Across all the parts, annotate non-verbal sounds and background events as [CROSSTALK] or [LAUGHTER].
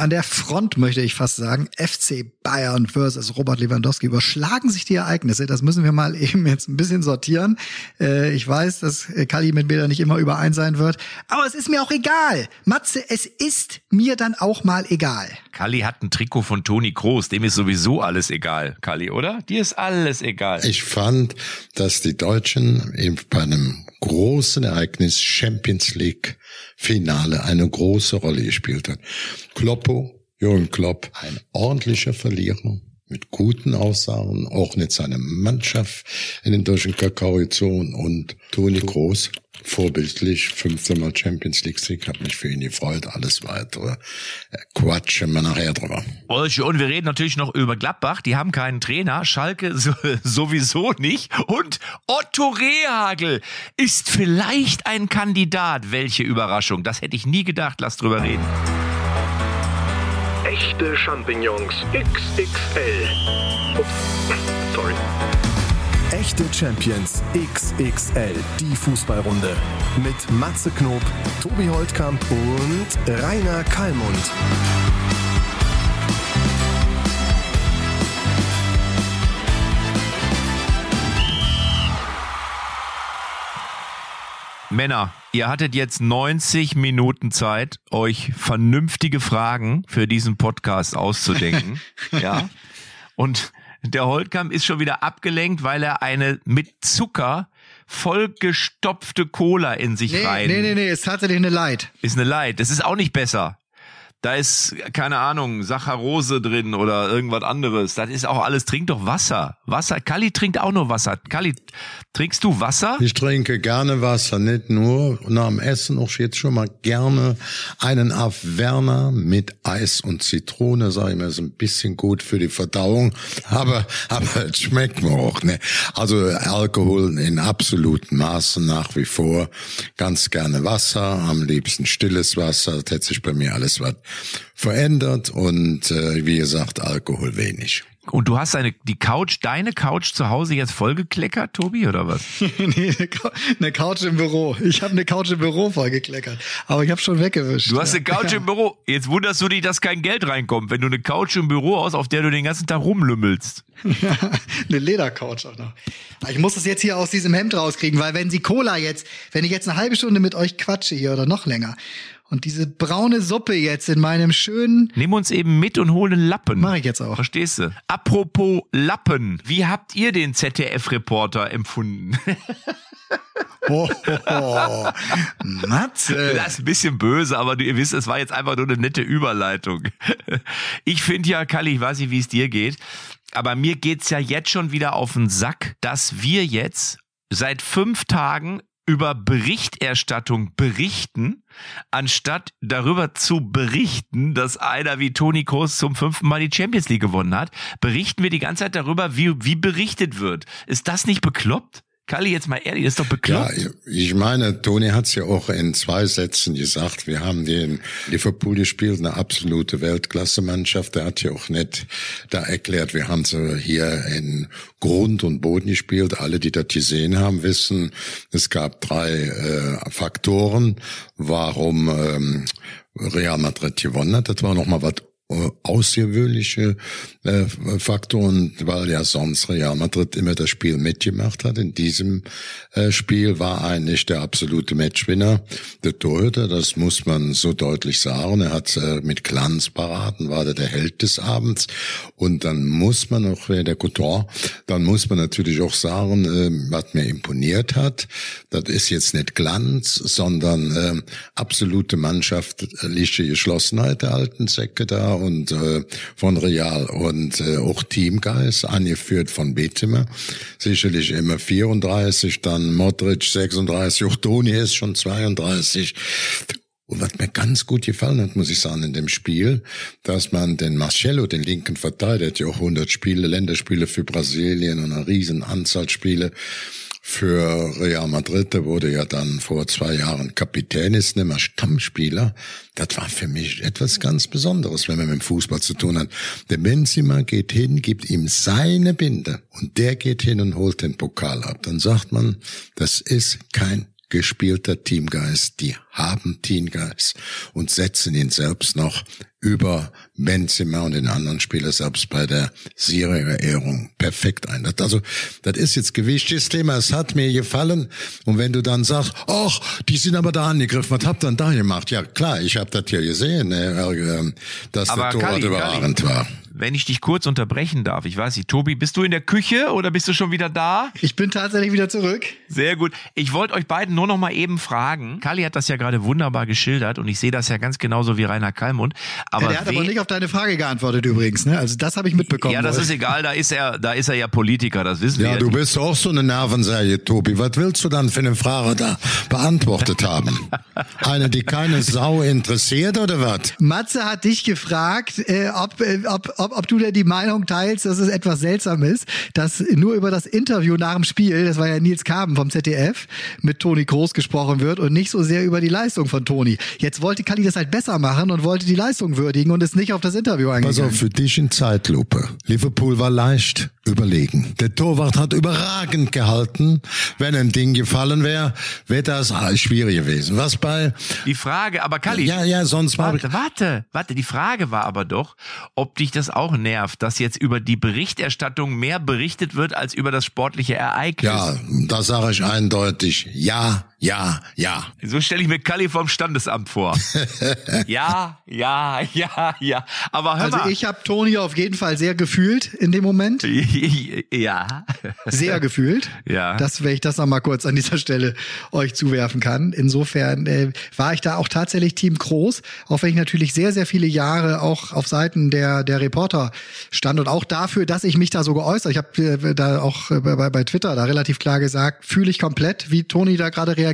an der Front, möchte ich fast sagen, FC Bayern versus Robert Lewandowski, überschlagen sich die Ereignisse. Das müssen wir mal [LAUGHS] eben jetzt ein bisschen sortieren. Äh, ich weiß, dass Kali mit mir da nicht immer überein sein wird, aber es ist mir auch egal. Matze, es ist mir dann auch mal egal. Kali hat ein Trikot von Toni Kroos, dem ist sowieso alles egal, Kali, oder? Dir ist alles egal. Ich fand, dass die Deutschen eben bei einem großen Ereignis Champions League Finale eine große Rolle gespielt hat. Kloppo, Jürgen Klopp, ein ordentlicher Verlierer mit guten Aussagen, auch mit seiner Mannschaft in den deutschen Kakao gezogen und Toni Groß, vorbildlich, fünfmal Champions League Sieg, hat mich für ihn gefreut, alles weitere äh, quatschen wir nachher drüber. Und wir reden natürlich noch über Gladbach, die haben keinen Trainer, Schalke [LAUGHS] sowieso nicht. Und Otto Rehagel ist vielleicht ein Kandidat, welche Überraschung, das hätte ich nie gedacht, lass drüber reden. Echte Champignons XXL. Ups, [LAUGHS] sorry. Echte Champions XXL, die Fußballrunde. Mit Matze Knob, Tobi Holtkamp und Rainer Kallmund. Männer, ihr hattet jetzt 90 Minuten Zeit, euch vernünftige Fragen für diesen Podcast auszudenken. [LAUGHS] ja. Und der Holtkamp ist schon wieder abgelenkt, weil er eine mit Zucker vollgestopfte Cola in sich nee, rein. Nee, nee, nee, ist tatsächlich eine Light. Ist eine Light. Das ist auch nicht besser da ist, keine Ahnung, Saccharose drin oder irgendwas anderes. Das ist auch alles, trink doch Wasser. Wasser. Kali trinkt auch nur Wasser. Kali, trinkst du Wasser? Ich trinke gerne Wasser, nicht nur nach dem Essen, auch jetzt schon mal gerne einen Werner mit Eis und Zitrone, sag ich mir, ist ein bisschen gut für die Verdauung, [LAUGHS] aber, aber schmeckt mir auch, ne. Also Alkohol in absoluten Maßen nach wie vor. Ganz gerne Wasser, am liebsten stilles Wasser, das hätte sich bei mir alles was verändert und äh, wie gesagt, Alkohol wenig. Und du hast eine, die Couch, deine Couch zu Hause jetzt vollgekleckert, Tobi, oder was? [LAUGHS] nee, eine Couch im Büro. Ich habe eine Couch im Büro vollgekleckert. Aber ich habe schon weggewischt. Du hast eine Couch ja. im Büro. Jetzt wunderst du dich, dass kein Geld reinkommt, wenn du eine Couch im Büro hast, auf der du den ganzen Tag rumlümmelst. [LAUGHS] Eine Ledercouch auch noch. Ich muss das jetzt hier aus diesem Hemd rauskriegen, weil wenn sie Cola jetzt, wenn ich jetzt eine halbe Stunde mit euch quatsche hier oder noch länger und diese braune Suppe jetzt in meinem schönen. Nimm uns eben mit und hol einen Lappen. Mach ich jetzt auch. Verstehst du? Apropos Lappen. Wie habt ihr den ZDF-Reporter empfunden? oh, [LAUGHS] oh, oh. Matze. [LAUGHS] Das ist ein bisschen böse, aber ihr wisst, es war jetzt einfach nur eine nette Überleitung. [LAUGHS] Ich finde ja, Kalli, ich weiß nicht, wie es dir geht, aber mir geht's ja jetzt schon wieder auf den Sack, dass wir jetzt seit fünf Tagen über Berichterstattung berichten, anstatt darüber zu berichten, dass einer wie Toni Kroos zum fünften Mal die Champions League gewonnen hat, berichten wir die ganze Zeit darüber, wie, wie berichtet wird. Ist das nicht bekloppt? Kalli, jetzt mal ehrlich, das ist doch bekloppt. Ja, ich meine, Toni hat es ja auch in zwei Sätzen gesagt. Wir haben den Liverpool gespielt, eine absolute Weltklasse-Mannschaft. Der hat ja auch nicht da erklärt, wir haben sie hier in Grund und Boden gespielt. Alle, die das gesehen haben, wissen, es gab drei äh, Faktoren, warum ähm, Real Madrid gewonnen hat. Das war nochmal was außergewöhnliche äh, Faktoren, weil ja sonst Real Madrid immer das Spiel mitgemacht hat. In diesem äh, Spiel war eigentlich der absolute Matchwinner der Torhüter, das muss man so deutlich sagen. Er hat äh, mit Glanzparaden, war der, der Held des Abends. Und dann muss man auch, äh, der Couture, dann muss man natürlich auch sagen, äh, was mir imponiert hat, das ist jetzt nicht Glanz, sondern äh, absolute Mannschaft, äh, lichte Geschlossenheit der alten Säcke da und äh, von Real und äh, auch Teamgeist, angeführt von Betimer. Sicherlich immer 34, dann Modric 36, auch Toni ist schon 32. Und was mir ganz gut gefallen hat, muss ich sagen, in dem Spiel, dass man den Marcello, den linken Verteidiger, der ja auch 100 Spiele, Länderspiele für Brasilien und eine riesen Anzahl Spiele für Real Madrid, der wurde ja dann vor zwei Jahren Kapitän, ist nicht mehr Stammspieler. Das war für mich etwas ganz Besonderes, wenn man mit dem Fußball zu tun hat. Der Benzema geht hin, gibt ihm seine Binde und der geht hin und holt den Pokal ab. Dann sagt man, das ist kein gespielter Teamgeist. Die haben Teamgeist und setzen ihn selbst noch über Benzema und den anderen Spieler selbst bei der Siegerehrung perfekt ein. Das, also, das ist jetzt gewichtiges Thema. Es hat mir gefallen. Und wenn du dann sagst, ach, die sind aber da angegriffen, was habt ihr denn da gemacht? Ja, klar, ich habe das hier gesehen, äh, dass Aber der Torwart überragend war. Wenn ich dich kurz unterbrechen darf, ich weiß nicht, Tobi, bist du in der Küche oder bist du schon wieder da? Ich bin tatsächlich wieder zurück. Sehr gut. Ich wollte euch beiden nur noch mal eben fragen. Kali hat das ja gerade wunderbar geschildert und ich sehe das ja ganz genauso wie Rainer Kallmund. Aber Ja, der hat aber nicht auf deine Frage geantwortet übrigens. Ne? Also das habe ich mitbekommen. ja, das ist egal, da ist er, da ist er ja Politiker, das wissen Ja, wir. du bist auch so eine Nervensäge, Tobi. Was willst du dann für eine Frage da beantwortet haben? [LAUGHS] Eine, die keine Sau interessiert oder was? Matze hat dich gefragt, äh, ob, äh, ob, ob, ob du denn die Meinung teilst, dass es etwas seltsam ist, dass nur über das Interview nach dem Spiel, das war ja Nils Kaben vom ZDF, mit Toni Kroos gesprochen wird und nicht so sehr über die Leistung von Toni. Jetzt wollte Kali das halt besser machen und wollte die Leistung würdigen und ist nicht auf das Interview Pass eingegangen. auf, für dich in Zeitlupe. Liverpool war leicht überlegen. Der Torwart hat überragend gehalten. Wenn ein Ding gefallen wäre, wäre das schwierig gewesen. Was bei... Die Frage, aber Kali. Ja, ja, sonst war... Warte, warte, warte. Die Frage war aber doch, ob dich das auch nervt, dass jetzt über die Berichterstattung mehr berichtet wird als über das sportliche Ereignis. Ja, da sage ich eindeutig, ja, ja, ja. So stelle ich mir Kali vom Standesamt vor. [LAUGHS] ja, ja, ja, ja. Aber hör Also mal. ich habe Toni auf jeden Fall sehr gefühlt in dem Moment. [LAUGHS] ja. Sehr gefühlt. Ja. Das, wenn ich das noch mal kurz an dieser Stelle euch zuwerfen kann. Insofern äh, war ich da auch tatsächlich Team Groß, auch wenn ich natürlich sehr, sehr viele Jahre auch auf Seiten der, der Reporter stand und auch dafür, dass ich mich da so geäußert. Ich habe äh, da auch äh, bei, bei Twitter da relativ klar gesagt, fühle ich komplett, wie Toni da gerade reagiert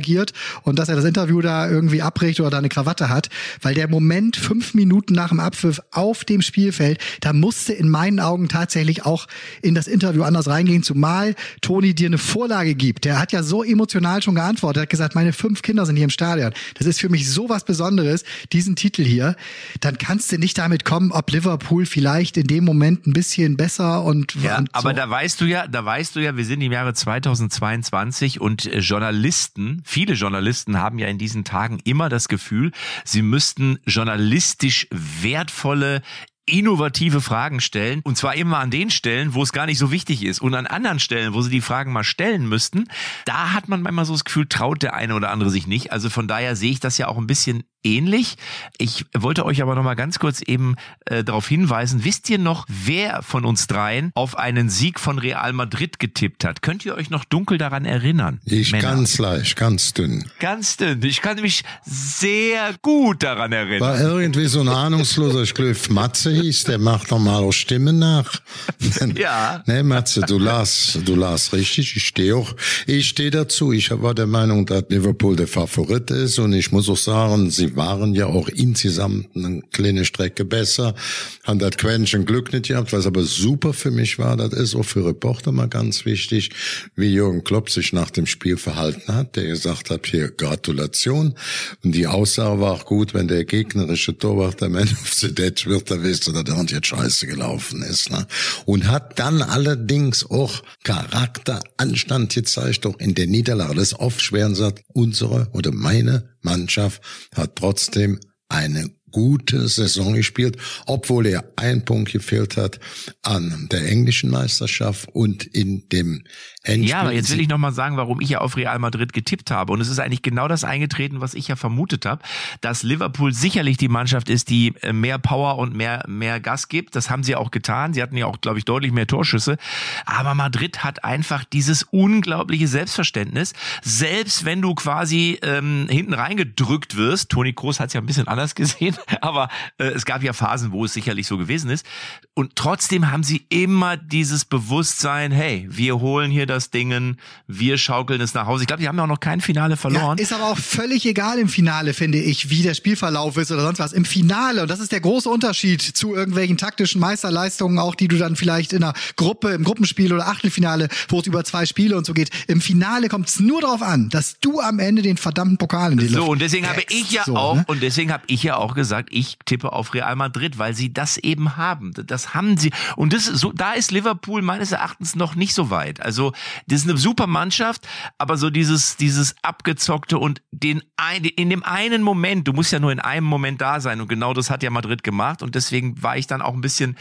und dass er das Interview da irgendwie abbricht oder da eine Krawatte hat, weil der Moment fünf Minuten nach dem Abpfiff auf dem Spielfeld, da musste in meinen Augen tatsächlich auch in das Interview anders reingehen, zumal Toni dir eine Vorlage gibt. Der hat ja so emotional schon geantwortet, hat gesagt, meine fünf Kinder sind hier im Stadion. Das ist für mich so was Besonderes, diesen Titel hier. Dann kannst du nicht damit kommen, ob Liverpool vielleicht in dem Moment ein bisschen besser und, Ja, und aber so. da weißt du ja, da weißt du ja, wir sind im Jahre 2022 und äh, Journalisten, viele Journalisten haben ja in diesen Tagen immer das Gefühl, sie müssten journalistisch wertvolle innovative Fragen stellen und zwar immer an den Stellen, wo es gar nicht so wichtig ist und an anderen Stellen, wo sie die Fragen mal stellen müssten, da hat man manchmal so das Gefühl, traut der eine oder andere sich nicht. Also von daher sehe ich das ja auch ein bisschen ähnlich. Ich wollte euch aber noch mal ganz kurz eben äh, darauf hinweisen, wisst ihr noch, wer von uns dreien auf einen Sieg von Real Madrid getippt hat? Könnt ihr euch noch dunkel daran erinnern? Ich Männer? ganz leicht, ganz dünn. ganz dünn. Ich kann mich sehr gut daran erinnern. War irgendwie so ein ahnungsloser, glaube, Matze hieß, der macht normal auch Stimmen nach. [LAUGHS] Ja. Nee, Matze, du las, du las richtig. Ich stehe auch, ich stehe dazu. Ich war der Meinung, dass Liverpool der Favorit ist und ich muss auch sagen, sie waren ja auch insgesamt eine kleine Strecke besser, haben das Quäntchen Glück nicht gehabt, was aber super für mich war, das ist auch für Reporter mal ganz wichtig, wie Jürgen Klopp sich nach dem Spiel verhalten hat, der gesagt hat, hier Gratulation und die Aussage war auch gut, wenn der gegnerische Torwart der [LAUGHS] Man of the Dead wird, dann wisst ihr, dass der jetzt scheiße gelaufen ist. Ne? Und hat dann allerdings auch Charakter, Anstand gezeigt, auch in der Niederlage. Das ist oft schwer und sagt, unsere oder meine Mannschaft hat trotzdem eine gute Saison gespielt, obwohl er ein Punkt gefehlt hat an der englischen Meisterschaft und in dem Endspiel. Ja, aber jetzt will ich noch mal sagen, warum ich ja auf Real Madrid getippt habe. Und es ist eigentlich genau das eingetreten, was ich ja vermutet habe, dass Liverpool sicherlich die Mannschaft ist, die äh, mehr Power und mehr, mehr Gas gibt. Das haben sie auch getan. Sie hatten ja auch, glaube ich, deutlich mehr Torschüsse. Aber Madrid hat einfach dieses unglaubliche Selbstverständnis. Selbst wenn du quasi ähm, hinten reingedrückt wirst, Toni Kroos hat es ja ein bisschen anders [LAUGHS] gesehen, aber äh, es gab ja Phasen, wo es sicherlich so gewesen ist. Und trotzdem haben sie immer dieses Bewusstsein, hey, wir holen hier das Dingen, wir schaukeln es nach Hause. Ich glaube, die haben ja auch noch kein Finale verloren. Ja, ist aber auch völlig egal im Finale, finde ich, wie der Spielverlauf ist oder sonst was. Im Finale, und das ist der große Unterschied zu irgendwelchen taktischen Meisterleistungen, auch die du dann vielleicht in einer Gruppe, im Gruppenspiel oder Achtelfinale, wo es über zwei Spiele und so geht. Im Finale kommt es nur darauf an, dass du am Ende den verdammten Pokal in die So, Luft und deswegen habe ich ja So, auch, ne? und deswegen habe ich ja auch gesagt, ich tippe auf Real Madrid, weil sie das eben haben. Das haben sie. Und das ist so, da ist Liverpool meines Erachtens noch nicht so weit. Also das ist eine super Mannschaft, aber so dieses, dieses abgezockte und den ein, in dem einen Moment, du musst ja nur in einem Moment da sein und genau das hat ja Madrid gemacht und deswegen war ich dann auch ein bisschen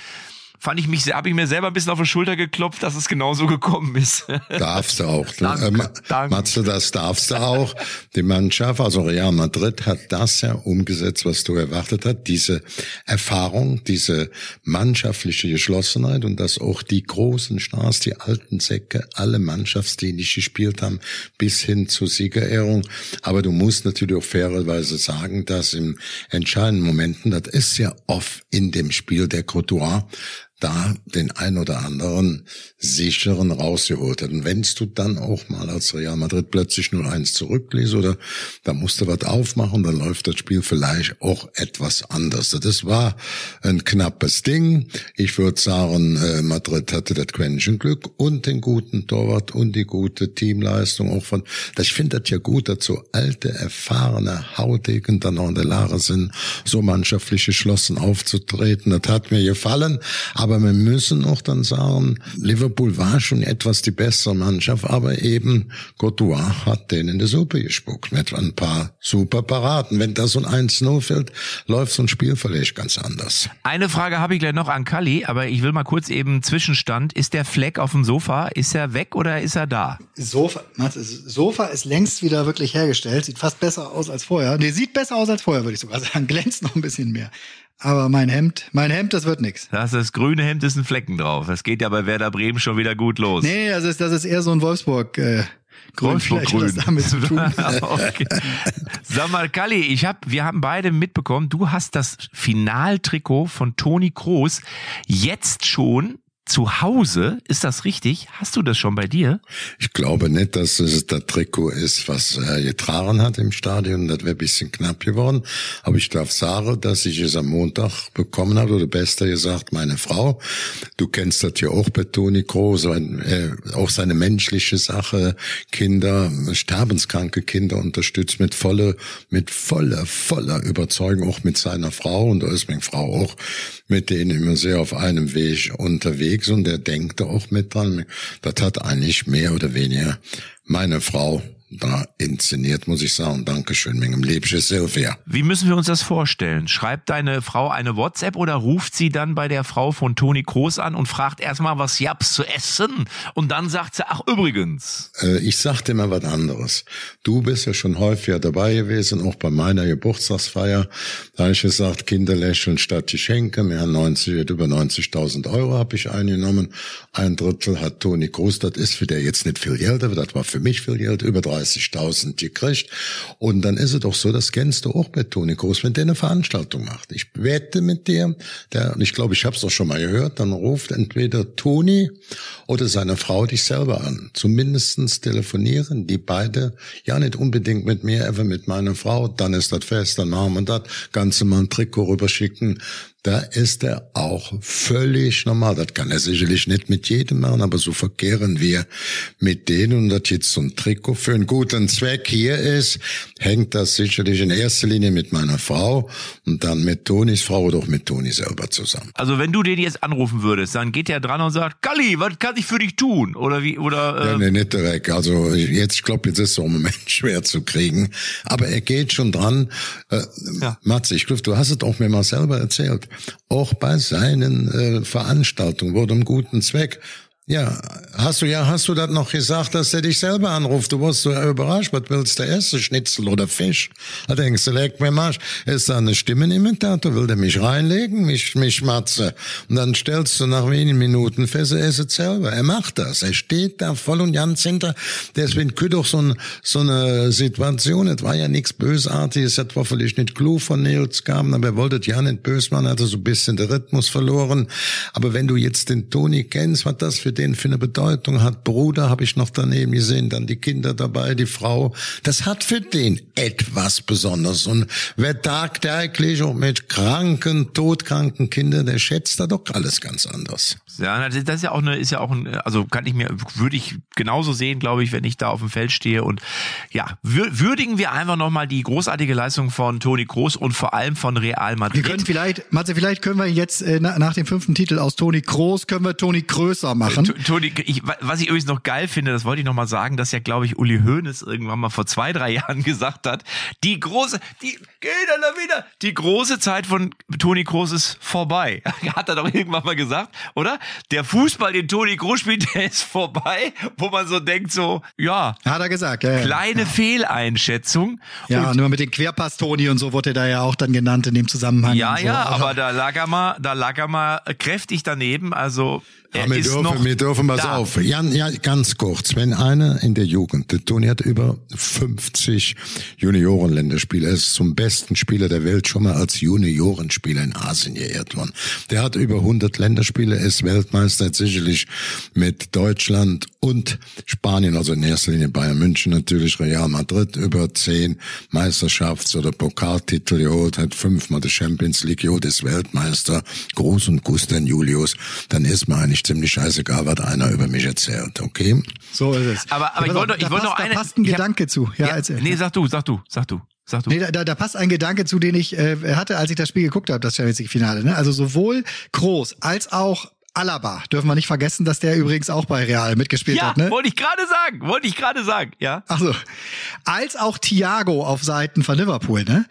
fand ich mich, habe ich mir selber ein bisschen auf die Schulter geklopft, dass es genauso gekommen ist. [LAUGHS] Darfst du auch. Danke, ähm, danke. Matze, das darfst du auch. Die Mannschaft, also Real Madrid hat das ja umgesetzt, was du erwartet hast. Diese Erfahrung, diese mannschaftliche Geschlossenheit und dass auch die großen Stars, die alten Säcke, alle mannschaftsdienlich gespielt haben, bis hin zur Siegerehrung. Aber du musst natürlich auch fairerweise sagen, dass im entscheidenden Momenten, das ist ja oft in dem Spiel der Courtois, da den ein oder anderen sicheren rausgeholt hat. Und wennst du dann auch mal als Real Madrid plötzlich nur eins zurückliest oder da musst du was aufmachen, dann läuft das Spiel vielleicht auch etwas anders. Das war ein knappes Ding. Ich würde sagen, äh, Madrid hatte das Quäntchen Glück und den guten Torwart und die gute Teamleistung auch von, ich finde das ja gut, dass so alte, erfahrene Haudegen dann auch in der Lage sind, so mannschaftlich geschlossen aufzutreten. Das hat mir gefallen. Aber wir müssen auch dann sagen, Liverpool war schon etwas die bessere Mannschaft, aber eben Courtois hat denen in die Suppe gespuckt mit ein paar super Paraden. Wenn da so ein 1-0 fällt, läuft so ein Spiel vielleicht ganz anders. Eine Frage habe ich gleich noch an Kalli, aber ich will mal kurz eben Zwischenstand. Ist der Fleck auf dem Sofa? Ist er weg oder ist er da? Sofa, Sofa ist längst wieder wirklich hergestellt. Sieht fast besser aus als vorher. Nee, sieht besser aus als vorher, würde ich sogar sagen. [LAUGHS] Glänzt noch ein bisschen mehr. Aber mein Hemd, mein Hemd, das wird nix. Das, das grüne Hemd ist ein Flecken drauf. Das geht ja bei Werder Bremen schon wieder gut los. Nee, das ist, das ist eher so ein Wolfsburg, äh, Grün. Wolfsburg grün. damit zu tun. [LAUGHS] okay. Sag mal, Kalli, ich hab, wir haben beide mitbekommen, du hast das Finaltrikot von Toni Kroos jetzt schon zu Hause. Ist das richtig? Hast du das schon bei dir? Ich glaube nicht, dass es das Trikot ist, was er getragen hat im Stadion. Das wäre ein bisschen knapp geworden. Aber ich darf sagen, dass ich es am Montag bekommen habe, oder besser gesagt, meine Frau. Du kennst das ja auch bei Toni Kroos, äh, auch seine menschliche Sache, Kinder, sterbenskranke Kinder unterstützt mit voller, mit voller, voller Überzeugung, auch mit seiner Frau. Und da ist meine Frau auch mit denen immer sehr auf einem Weg unterwegs und der denkt auch mit dran. Das hat eigentlich mehr oder weniger meine Frau da inszeniert, muss ich sagen. Dankeschön, Mengem Liebsche Silvia. Wie müssen wir uns das vorstellen? Schreibt deine Frau eine WhatsApp oder ruft sie dann bei der Frau von Toni Kroos an und fragt erstmal, was gab's zu essen? Und dann sagt sie, ach übrigens. Äh, ich sag dir mal was anderes. Du bist ja schon häufiger dabei gewesen, auch bei meiner Geburtstagsfeier. Da habe ich gesagt, Kinder lächeln statt Geschenke. Mehr als 90, über 90.000 Euro habe ich eingenommen. Ein Drittel hat Toni Kroos. Das ist für der jetzt nicht viel Geld, aber das war für mich viel Geld. Über 30.000 gekriegt. Und dann ist es doch so, das kennst du auch bei Toni Kroos, wenn der eine Veranstaltung macht. Ich wette mit dir, der, und ich glaube, ich habe es doch schon mal gehört, dann ruft entweder Toni oder seine Frau dich selber an. Zumindestens telefonieren die beide, ja nicht unbedingt mit mir, aber mit meiner Frau, dann ist das fest, dann machen wir das, Ganze mal ein Trikot rüberschicken. Da ist er auch völlig normal. Das kann er sicherlich nicht mit jedem machen, aber so verkehren wir mit denen. Und dass jetzt so ein Trikot für einen guten Zweck hier ist, hängt das sicherlich in erster Linie mit meiner Frau und dann mit Tonis Frau oder auch mit Toni selber zusammen. Also wenn du den jetzt anrufen würdest, dann geht er dran und sagt, Kalli, was kann ich für dich tun? Oder wie, oder, Ja, äh, nee, nicht direkt. Also jetzt, ich glaube, jetzt ist es im Moment [LAUGHS] schwer zu kriegen. Aber er geht schon dran. Äh, Ja. Matze, ich glaube, du hast es auch mir mal selber erzählt. Auch bei seinen äh, Veranstaltungen wurde einem guten Zweck. Ja, hast du ja, hast du das noch gesagt, dass der dich selber anruft? Du warst so überrascht, was willst du essen? Schnitzel oder Fisch? Da denkst du, leck mir Marsch, ist da eine Stimmenimitator? Will der mich reinlegen? Mich, mich Matze. Und dann stellst du nach wenigen Minuten fest, er ist es selber. Er macht das. Er steht da voll und ganz hinter. Deswegen könnte doch so, ein, so eine Situation, es war ja nichts Bösartiges, es war vielleicht nicht klug von Nils Gaben, aber er wollte ja nicht böse machen, hatte so ein bisschen den Rhythmus verloren. Aber wenn du jetzt den Toni kennst, was das für den für eine Bedeutung hat, Bruder habe ich noch daneben gesehen, dann die Kinder dabei, die Frau, das hat für den etwas Besonderes. Und wer tagtäglich auch mit kranken, todkranken Kindern, der schätzt da doch alles ganz anders. ja, das ist- ja auch eine, ist ja auch ein, also kann ich mir, würde ich genauso sehen, glaube ich, wenn ich da auf dem Feld stehe. Und ja, wür- würdigen wir einfach nochmal die großartige Leistung von Toni Kroos und vor allem von Real Wir Madrid. können vielleicht, Matze, vielleicht können wir jetzt äh, na, nach dem fünften Titel aus Toni Kroos können wir Toni Größer machen. Toni, ich, was ich übrigens noch geil finde, das wollte ich noch mal sagen, dass ja, glaube ich, Uli Hoeneß irgendwann mal vor zwei, drei [LAUGHS] Jahren gesagt hat, die große, die, geht dann da wieder, die große Zeit von Toni Kroos ist vorbei. [LAUGHS] hat er doch irgendwann mal gesagt, oder? Der Fußball, den Toni Kroos spielt, [LAUGHS] der ist vorbei, wo man so denkt, so, ja. Hat er gesagt, ja. Kleine ja. Fehleinschätzung. Ja, und nur mit den Querpass Toni und so wurde er da ja auch dann genannt in dem Zusammenhang. Ja, so. ja, aber da lag er mal, da lag er mal kräftig daneben, also ja, wir, dürfen, wir dürfen was da. auf. Ja, ja, ganz kurz. Wenn einer in der Jugend, der Toni hat über 50 Juniorenländerspiele, er ist zum besten Spieler der Welt schon mal als Juniorenspieler in Asien geehrt worden. Der hat über 100 Länderspiele, ist Weltmeister, sicherlich mit Deutschland und Spanien, also in erster Linie Bayern München natürlich, Real Madrid, über 10 Meisterschafts- oder Pokaltitel geholt, hat fünfmal die Champions League geholt, ist Weltmeister, Groß und Gusten Julius, dann ist man eigentlich ziemlich scheißegal, was einer über mich erzählt, okay? So ist es. Aber, aber ich wollte, ich wollte noch eine. Da passt ein Gedanke hab, zu. Ja, ja erzähl. Nee, sag du, sag du, sag du. Sag du. Nee, da, da passt ein Gedanke zu, den ich äh, hatte, als ich das Spiel geguckt habe, das Champions League Finale. Ne? Also sowohl Groß als auch Alaba dürfen wir nicht vergessen, dass der übrigens auch bei Real mitgespielt ja, hat. Ne? wollte ich gerade sagen, wollte ich gerade sagen, ja. Ach so. Als auch Thiago auf Seiten von Liverpool, ne?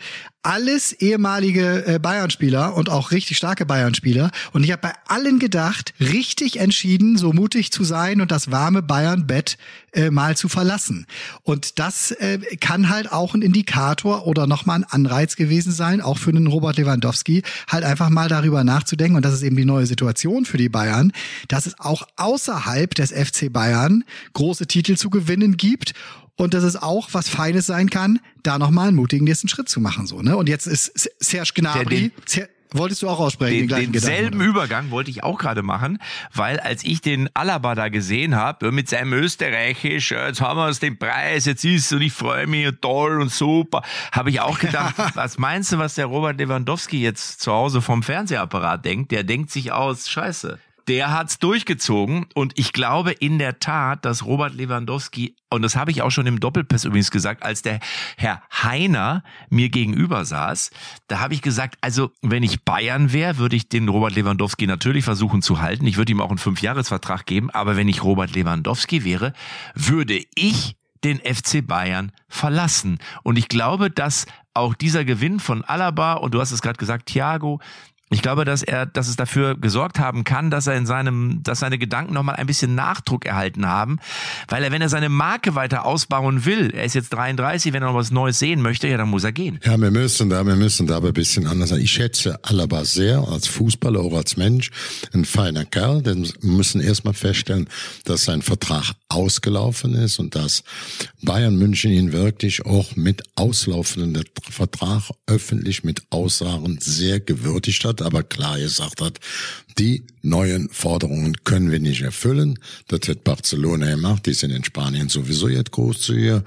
Alles ehemalige äh, Bayern-Spieler und auch richtig starke Bayern-Spieler. Und ich habe bei allen gedacht, richtig entschieden, so mutig zu sein und das warme Bayern-Bett äh, mal zu verlassen. Und das äh, kann halt auch ein Indikator oder nochmal ein Anreiz gewesen sein, auch für einen Robert Lewandowski, halt einfach mal darüber nachzudenken. Und das ist eben die neue Situation für die Bayern, dass es auch außerhalb des FC Bayern große Titel zu gewinnen gibt und dass es auch was Feines sein kann, da nochmal einen mutigen nächsten Schritt zu machen. So, ne? Und jetzt ist Serge Gnabry, Ser Wolltest du auch aussprechen? Den, den denselben Übergang wollte ich auch gerade machen, weil als ich den Alaba da gesehen habe, mit seinem Österreichisch, jetzt haben wir uns den Preis, jetzt ist und ich freue mich toll und super, habe ich auch gedacht, [LAUGHS] was meinst du, was der Robert Lewandowski jetzt zu Hause vom Fernsehapparat denkt? Der denkt sich aus, scheiße, der hat's durchgezogen und ich glaube in der Tat, dass Robert Lewandowski und das habe ich auch schon im Doppelpass übrigens gesagt, als der Herr Heiner mir gegenüber saß, da habe ich gesagt, also wenn ich Bayern wäre, würde ich den Robert Lewandowski natürlich versuchen zu halten. Ich würde ihm auch einen Fünfjahresvertrag geben, aber wenn ich Robert Lewandowski wäre, würde ich den FC Bayern verlassen. Und ich glaube, dass auch dieser Gewinn von Alaba und du hast es gerade gesagt, Thiago, ich glaube, dass er, dass es dafür gesorgt haben kann, dass er in seinem, dass seine Gedanken nochmal ein bisschen Nachdruck erhalten haben, weil er, wenn er seine Marke weiter ausbauen will, er ist jetzt 33, wenn er noch was Neues sehen möchte, ja, dann muss er gehen. Ja, wir müssen da, wir müssen da aber ein bisschen anders sein. Ich schätze Alaba sehr als Fußballer, auch als Mensch, ein feiner Kerl, denn wir müssen erstmal feststellen, dass sein Vertrag ausgelaufen ist und dass Bayern München ihn wirklich auch mit auslaufenden Vertrag öffentlich mit Aussagen sehr gewürdigt hat hat, aber klar gesagt hat, die neuen Forderungen können wir nicht erfüllen. Das hat Barcelona gemacht. Die sind in Spanien sowieso jetzt groß zu ihr.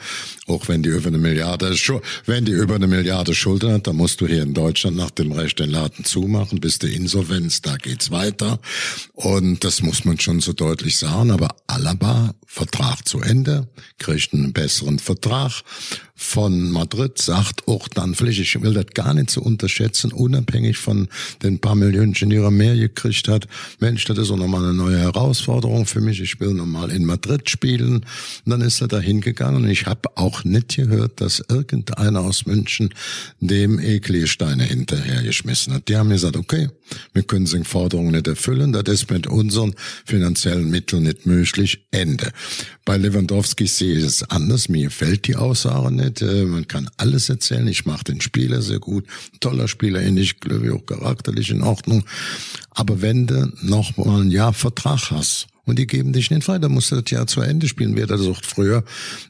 Auch wenn die über eine Milliarde, wenn die über eine Milliarde Schulden hat, dann musst du hier in Deutschland nach dem Recht den Laden zumachen, bis der Insolvenz, da geht's weiter. Und das muss man schon so deutlich sagen. Aber Alaba, Vertrag zu Ende, kriegt einen besseren Vertrag von Madrid, sagt auch dann vielleicht, ich will das gar nicht so unterschätzen, unabhängig von den paar Millionen, die er mehr gekriegt hat. Mensch, das ist auch nochmal eine neue Herausforderung für mich. Ich will nochmal in Madrid spielen. Und dann ist er da hingegangen und ich habe auch nicht gehört, dass irgendeiner aus München dem Ekli-Steine hinterhergeschmissen hat. Die haben gesagt, okay, wir können die Forderungen nicht erfüllen, das ist mit unseren finanziellen Mitteln nicht möglich. Ende. Bei Lewandowski sehe ich es anders. Mir fällt die Aussage nicht. Äh, man kann alles erzählen. Ich mache den Spieler sehr gut. Toller Spieler, ähnlich, glaube ich, auch charakterlich in Ordnung. Aber wenn du noch mal ein Jahr Vertrag hast und die geben dich nicht frei, dann musst du das Jahr zu Ende spielen, wie er das auch früher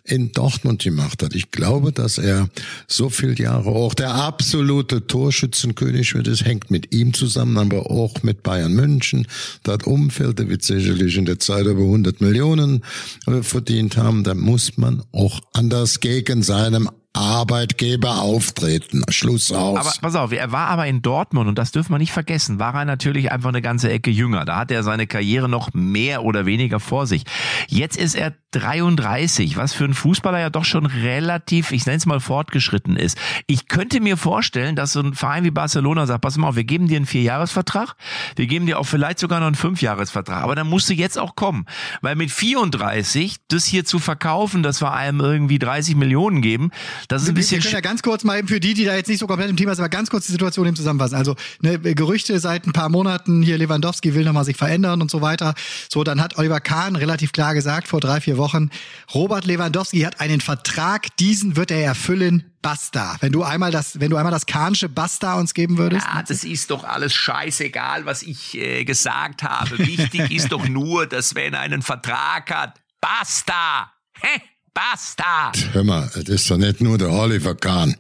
in Dortmund gemacht hat. Ich glaube, dass er so viele Jahre auch der absolute Torschützenkönig wird. Es hängt mit ihm zusammen, aber auch mit Bayern München. Das Umfeld, der wird sicherlich in der Zeit über 100 Millionen äh, verdient haben. Da muss man auch anders gegen seinem Arbeitgeber auftreten. Schluss aus. Aber pass auf, er war aber in Dortmund und das dürfen wir nicht vergessen, war er natürlich einfach eine ganze Ecke jünger. Da hat er seine Karriere noch mehr oder weniger vor sich. Jetzt ist er 33, was für ein Fußballer ja doch schon relativ, ich nenne es mal fortgeschritten ist. Ich könnte mir vorstellen, dass so ein Verein wie Barcelona sagt, pass mal auf, wir geben dir einen Vierjahresvertrag, wir geben dir auch vielleicht sogar noch einen Fünfjahresvertrag, aber dann musst du jetzt auch kommen, weil mit 34 das hier zu verkaufen, dass wir einem irgendwie 30 Millionen geben, das ist ein bisschen... Wir können ja ganz kurz mal eben für die, die da jetzt nicht so komplett im Thema sind, aber ganz kurz die Situation eben zusammenfassen. Also ne, Gerüchte seit ein paar Monaten, hier Lewandowski will nochmal sich verändern und so weiter. So, dann hat Oliver Kahn relativ klar gesagt, vor drei, vier Wochen, Robert Lewandowski hat einen Vertrag, diesen wird er erfüllen, basta. Wenn du einmal das, wenn du einmal das Kahnsche Basta uns geben würdest. Ja, das ist doch alles scheißegal, was ich äh, gesagt habe. Wichtig [LAUGHS] ist doch nur, dass wenn er einen Vertrag hat, basta. Hä? Basta. Hör mal, das ist doch nicht nur der Oliver Kahn.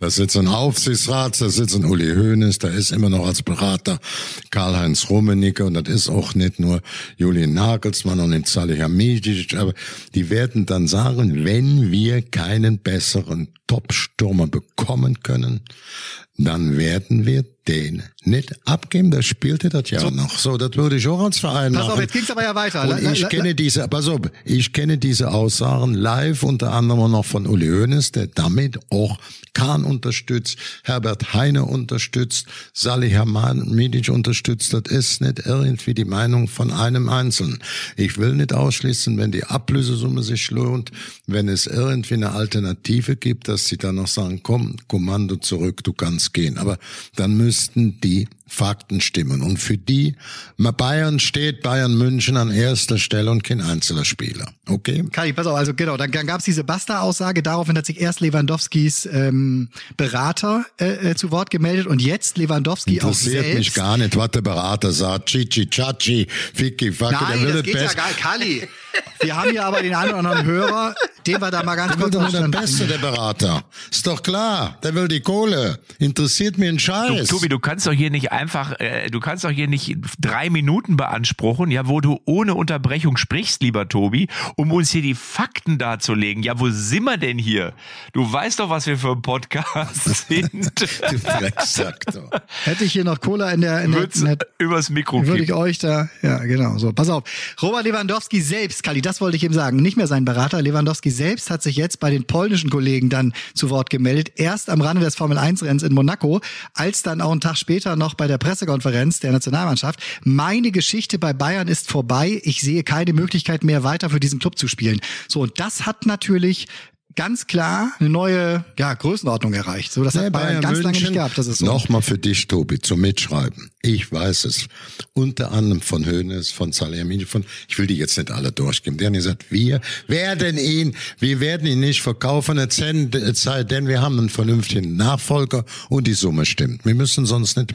Da sitzt ein Aufsichtsrat, da sitzt ein Uli Hoeneß, da ist immer noch als Berater Karl-Heinz Rummenigge. Und das ist auch nicht nur Julian Nagelsmann und nicht Salihamidzic, aber die werden dann sagen, wenn wir keinen besseren Top-Stürmer bekommen können, dann werden wir den nicht abgeben. Der spielte das ja so. noch. So, das würde ich auch als Verein pass machen. Pass auf, jetzt ging's aber ja weiter. Und ich kenne diese, pass auf, ich kenne diese Aussagen live, unter anderem noch von Uli Hoeneß, der damit auch Kahn unterstützt, Herbert Heine unterstützt, Salih Hamadic unterstützt. Das ist nicht irgendwie die Meinung von einem Einzelnen. Ich will nicht ausschließen, wenn die Ablösesumme sich lohnt, wenn es irgendwie eine Alternative gibt, dass sie dann noch sagen, komm, Kommando zurück, du kannst gehen. Aber dann müssten die Fakten stimmen. Und für die, Bayern steht Bayern München an erster Stelle und kein einzelner Spieler. Okay? Kai, pass auf, also genau, dann, dann gab es diese Basta-Aussage, daraufhin hat sich erst Lewandowskis ähm, Berater äh, äh, zu Wort gemeldet und jetzt Lewandowski auch selbst. Interessiert mich gar nicht, was der Berater sagt. Chichi, Chachi, Ficky, Facke, Nein, der will das geht ja gar nicht. Kali, wir haben hier aber den einen oder anderen Hörer, den wir da mal ganz der kurz will der Beste, der Berater. Ist doch klar, der will die Kohle. Interessiert mir ein Scheiß. Du, Tobi, du kannst doch hier nicht einfach, äh, du kannst doch hier nicht drei Minuten beanspruchen, ja, wo du ohne Unterbrechung sprichst, lieber Tobi, um uns hier die Fakten darzulegen. Ja, wo sind wir denn hier? Du weißt doch, was wir für ein Podcast [LAUGHS] sind. du Drecksack. Hätte ich hier noch Cola in der, in der, in der übers Mikro Würde ich euch da, ja, genau, so. Pass auf. Robert Lewandowski selbst, Kali, das wollte ich ihm sagen, nicht mehr sein Berater. Lewandowski selbst hat sich jetzt bei den polnischen Kollegen dann zu Wort gemeldet. Erst am Rande des Formel 1 Renns in Monaco, als dann auch einen Tag später noch bei der Pressekonferenz der Nationalmannschaft. Meine Geschichte bei Bayern ist vorbei. Ich sehe keine Möglichkeit mehr weiter für diesen Club zu spielen. So, und das hat natürlich ganz klar eine neue ja, Größenordnung erreicht. So, das nee, hat Bayern, Bayern ganz München, lange nicht gehabt. Das ist so. Nochmal für dich, Tobi, zum Mitschreiben. Ich weiß es. Unter anderem von Hönes, von Salihamidzic, von, ich will die jetzt nicht alle durchgeben. Die haben gesagt, wir werden ihn, wir werden ihn nicht verkaufen, es sei denn, wir haben einen vernünftigen Nachfolger und die Summe stimmt. Wir müssen sonst nicht,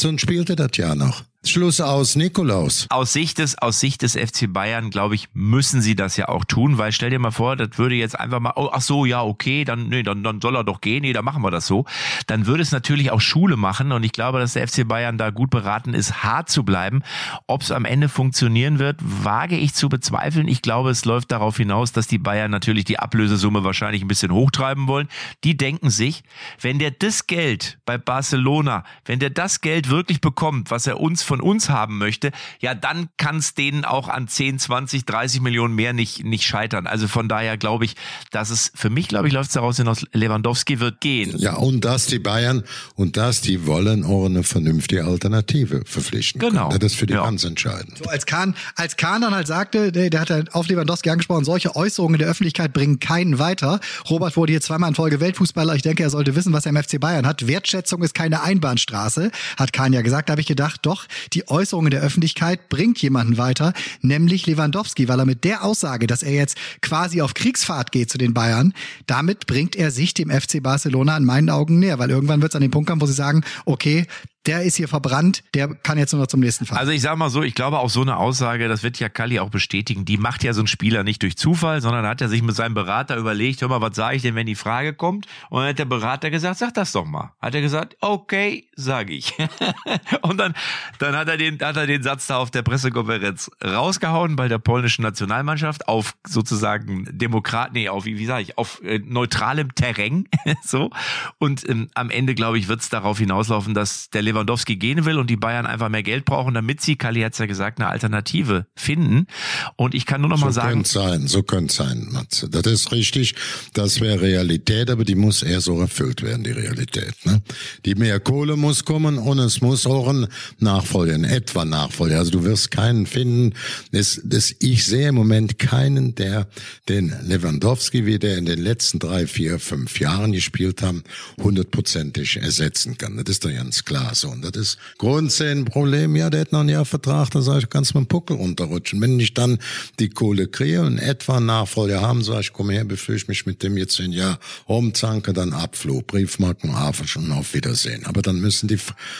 sonst spielt er das ja noch. Schluss aus, Nikolaus. Aus Sicht des, aus Sicht des FC Bayern, glaube ich, müssen sie das ja auch tun, weil stell dir mal vor, das würde jetzt einfach mal, oh, ach so, ja, okay, dann, nee, dann, dann soll er doch gehen, nee, dann machen wir das so. Dann würde es natürlich auch Schule machen und ich glaube, dass der FC Bayern da gut beraten ist, hart zu bleiben. Ob es am Ende funktionieren wird, wage ich zu bezweifeln. Ich glaube, es läuft darauf hinaus, dass die Bayern natürlich die Ablösesumme wahrscheinlich ein bisschen hochtreiben wollen. Die denken sich, wenn der das Geld bei Barcelona, wenn der das Geld wirklich bekommt, was er uns von uns haben möchte, ja, dann kann es denen auch an 10, 20, 30 Millionen mehr nicht, nicht scheitern. Also von daher glaube ich, dass es für mich, glaube ich, läuft es daraus hinaus, Lewandowski wird gehen. Ja, und dass die Bayern und dass die wollen auch eine vernünftige Alternative verpflichten. Genau. Können. Das ist für die ja. ganz entscheidend. So, als Kahn, als Kahn dann halt sagte, der, der hat halt auf Lewandowski angesprochen, solche Äußerungen in der Öffentlichkeit bringen keinen weiter. Robert wurde hier zweimal in Folge Weltfußballer. Ich denke, er sollte wissen, was er im FC Bayern hat. Wertschätzung ist keine Einbahnstraße, hat Kahn ja gesagt. Da habe ich gedacht, doch, die Äußerung in der Öffentlichkeit bringt jemanden weiter, nämlich Lewandowski, weil er mit der Aussage, dass er jetzt quasi auf Kriegsfahrt geht zu den Bayern, damit bringt er sich dem FC Barcelona in meinen Augen näher, weil irgendwann wird es an den Punkt kommen, wo sie sagen, okay, der ist hier verbrannt, der kann jetzt nur noch zum nächsten Fall. Also ich sag mal so, ich glaube auch so eine Aussage, das wird ja Kalli auch bestätigen, die macht ja so ein Spieler nicht durch Zufall, sondern hat er sich mit seinem Berater überlegt, hör mal, was sage ich denn, wenn die Frage kommt? Und dann hat der Berater gesagt, sag das doch mal. Hat er gesagt, okay, sage ich. [LAUGHS] und dann, dann hat er den, hat er den Satz da auf der Pressekonferenz rausgehauen bei der polnischen Nationalmannschaft auf sozusagen Demokrat, nee, auf, wie, wie sage ich, auf äh, neutralem Terrain, [LAUGHS] so. Und ähm, am Ende, glaube ich, wird es darauf hinauslaufen, dass der Lewandowski gehen will und die Bayern einfach mehr Geld brauchen, damit sie, Kali hat's ja gesagt, eine Alternative finden. Und ich kann nur noch so mal sagen. Könnte sein, so könnte sein, Matze. Das ist richtig. Das wäre Realität, aber die muss eher so erfüllt werden, die Realität. Ne? Die mehr Kohle muss kommen und es muss auch ein Nachfolger, ein etwa Nachfolger. Also du wirst keinen finden. Das, das, ich sehe im Moment keinen, der den Lewandowski, wie der in den letzten drei, vier, fünf Jahren gespielt haben, hundertprozentig ersetzen kann. Das ist doch ganz klar Und das ist grundsätzlich. Ja, der hat noch ein Jahr Vertrag, da sage ich, kannst mit dem Puckel runterrutschen. Wenn ich dann die Kohle kriege und etwa Nachfolger haben, sage ich, komm her, ich mich mit dem jetzt ein Jahr rumzanke, dann Abflug, Briefmarken, Hafen schon auf Wiedersehen. Aber dann müssen die,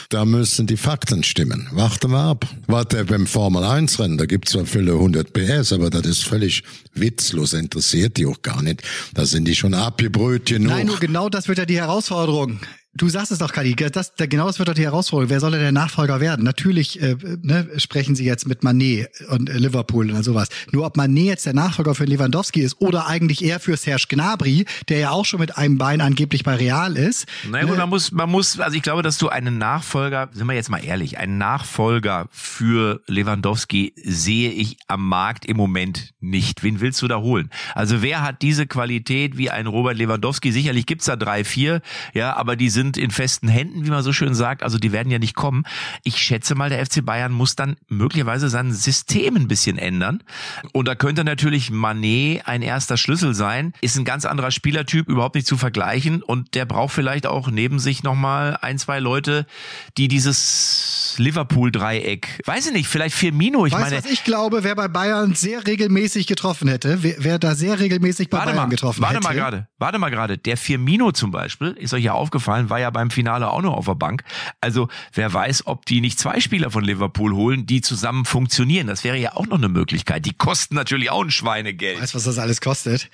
da müssen die Fakten stimmen. Warte mal ab. Warte beim Formel 1 Rennen, da gibt's zwar viele 100 PS, aber das ist völlig witzlos, interessiert die auch gar nicht. Da sind die schon abgebrüht genug. Nein, nur genau das wird ja die Herausforderung. Du sagst es doch, Kali, das, genau das wird doch die Herausforderung. Wer soll denn der Nachfolger werden? Natürlich äh, ne, sprechen sie jetzt mit Manet und äh, Liverpool und sowas. Nur ob Manet jetzt der Nachfolger für Lewandowski ist oder eigentlich eher für Serge Gnabry, der ja auch schon mit einem Bein angeblich bei Real ist. Naja, gut, ne? man muss, man muss, also ich glaube, dass du einen Nachfolger, sind wir jetzt mal ehrlich, einen Nachfolger für Lewandowski sehe ich am Markt im Moment nicht. Wen willst du da holen? Also wer hat diese Qualität wie ein Robert Lewandowski? Sicherlich gibt's da drei, vier, ja, aber die sind sind in festen Händen, wie man so schön sagt. Also die werden ja nicht kommen. Ich schätze mal, der FC Bayern muss dann möglicherweise sein System ein bisschen ändern. Und da könnte natürlich Manet ein erster Schlüssel sein. Ist ein ganz anderer Spielertyp, überhaupt nicht zu vergleichen. Und der braucht vielleicht auch neben sich nochmal ein, zwei Leute, die dieses Liverpool-Dreieck, weiß ich nicht, vielleicht Firmino. Ich weißt, meine, was ich glaube, wer bei Bayern sehr regelmäßig getroffen hätte, wer, wer da sehr regelmäßig bei Bayern mal, getroffen warte hätte. Warte mal gerade, warte mal gerade. Der Firmino zum Beispiel, ist euch ja aufgefallen, war ja beim Finale auch noch auf der Bank. Also wer weiß, ob die nicht zwei Spieler von Liverpool holen, die zusammen funktionieren. Das wäre ja auch noch eine Möglichkeit. Die kosten natürlich auch ein Schweinegeld. Weißt was das alles kostet?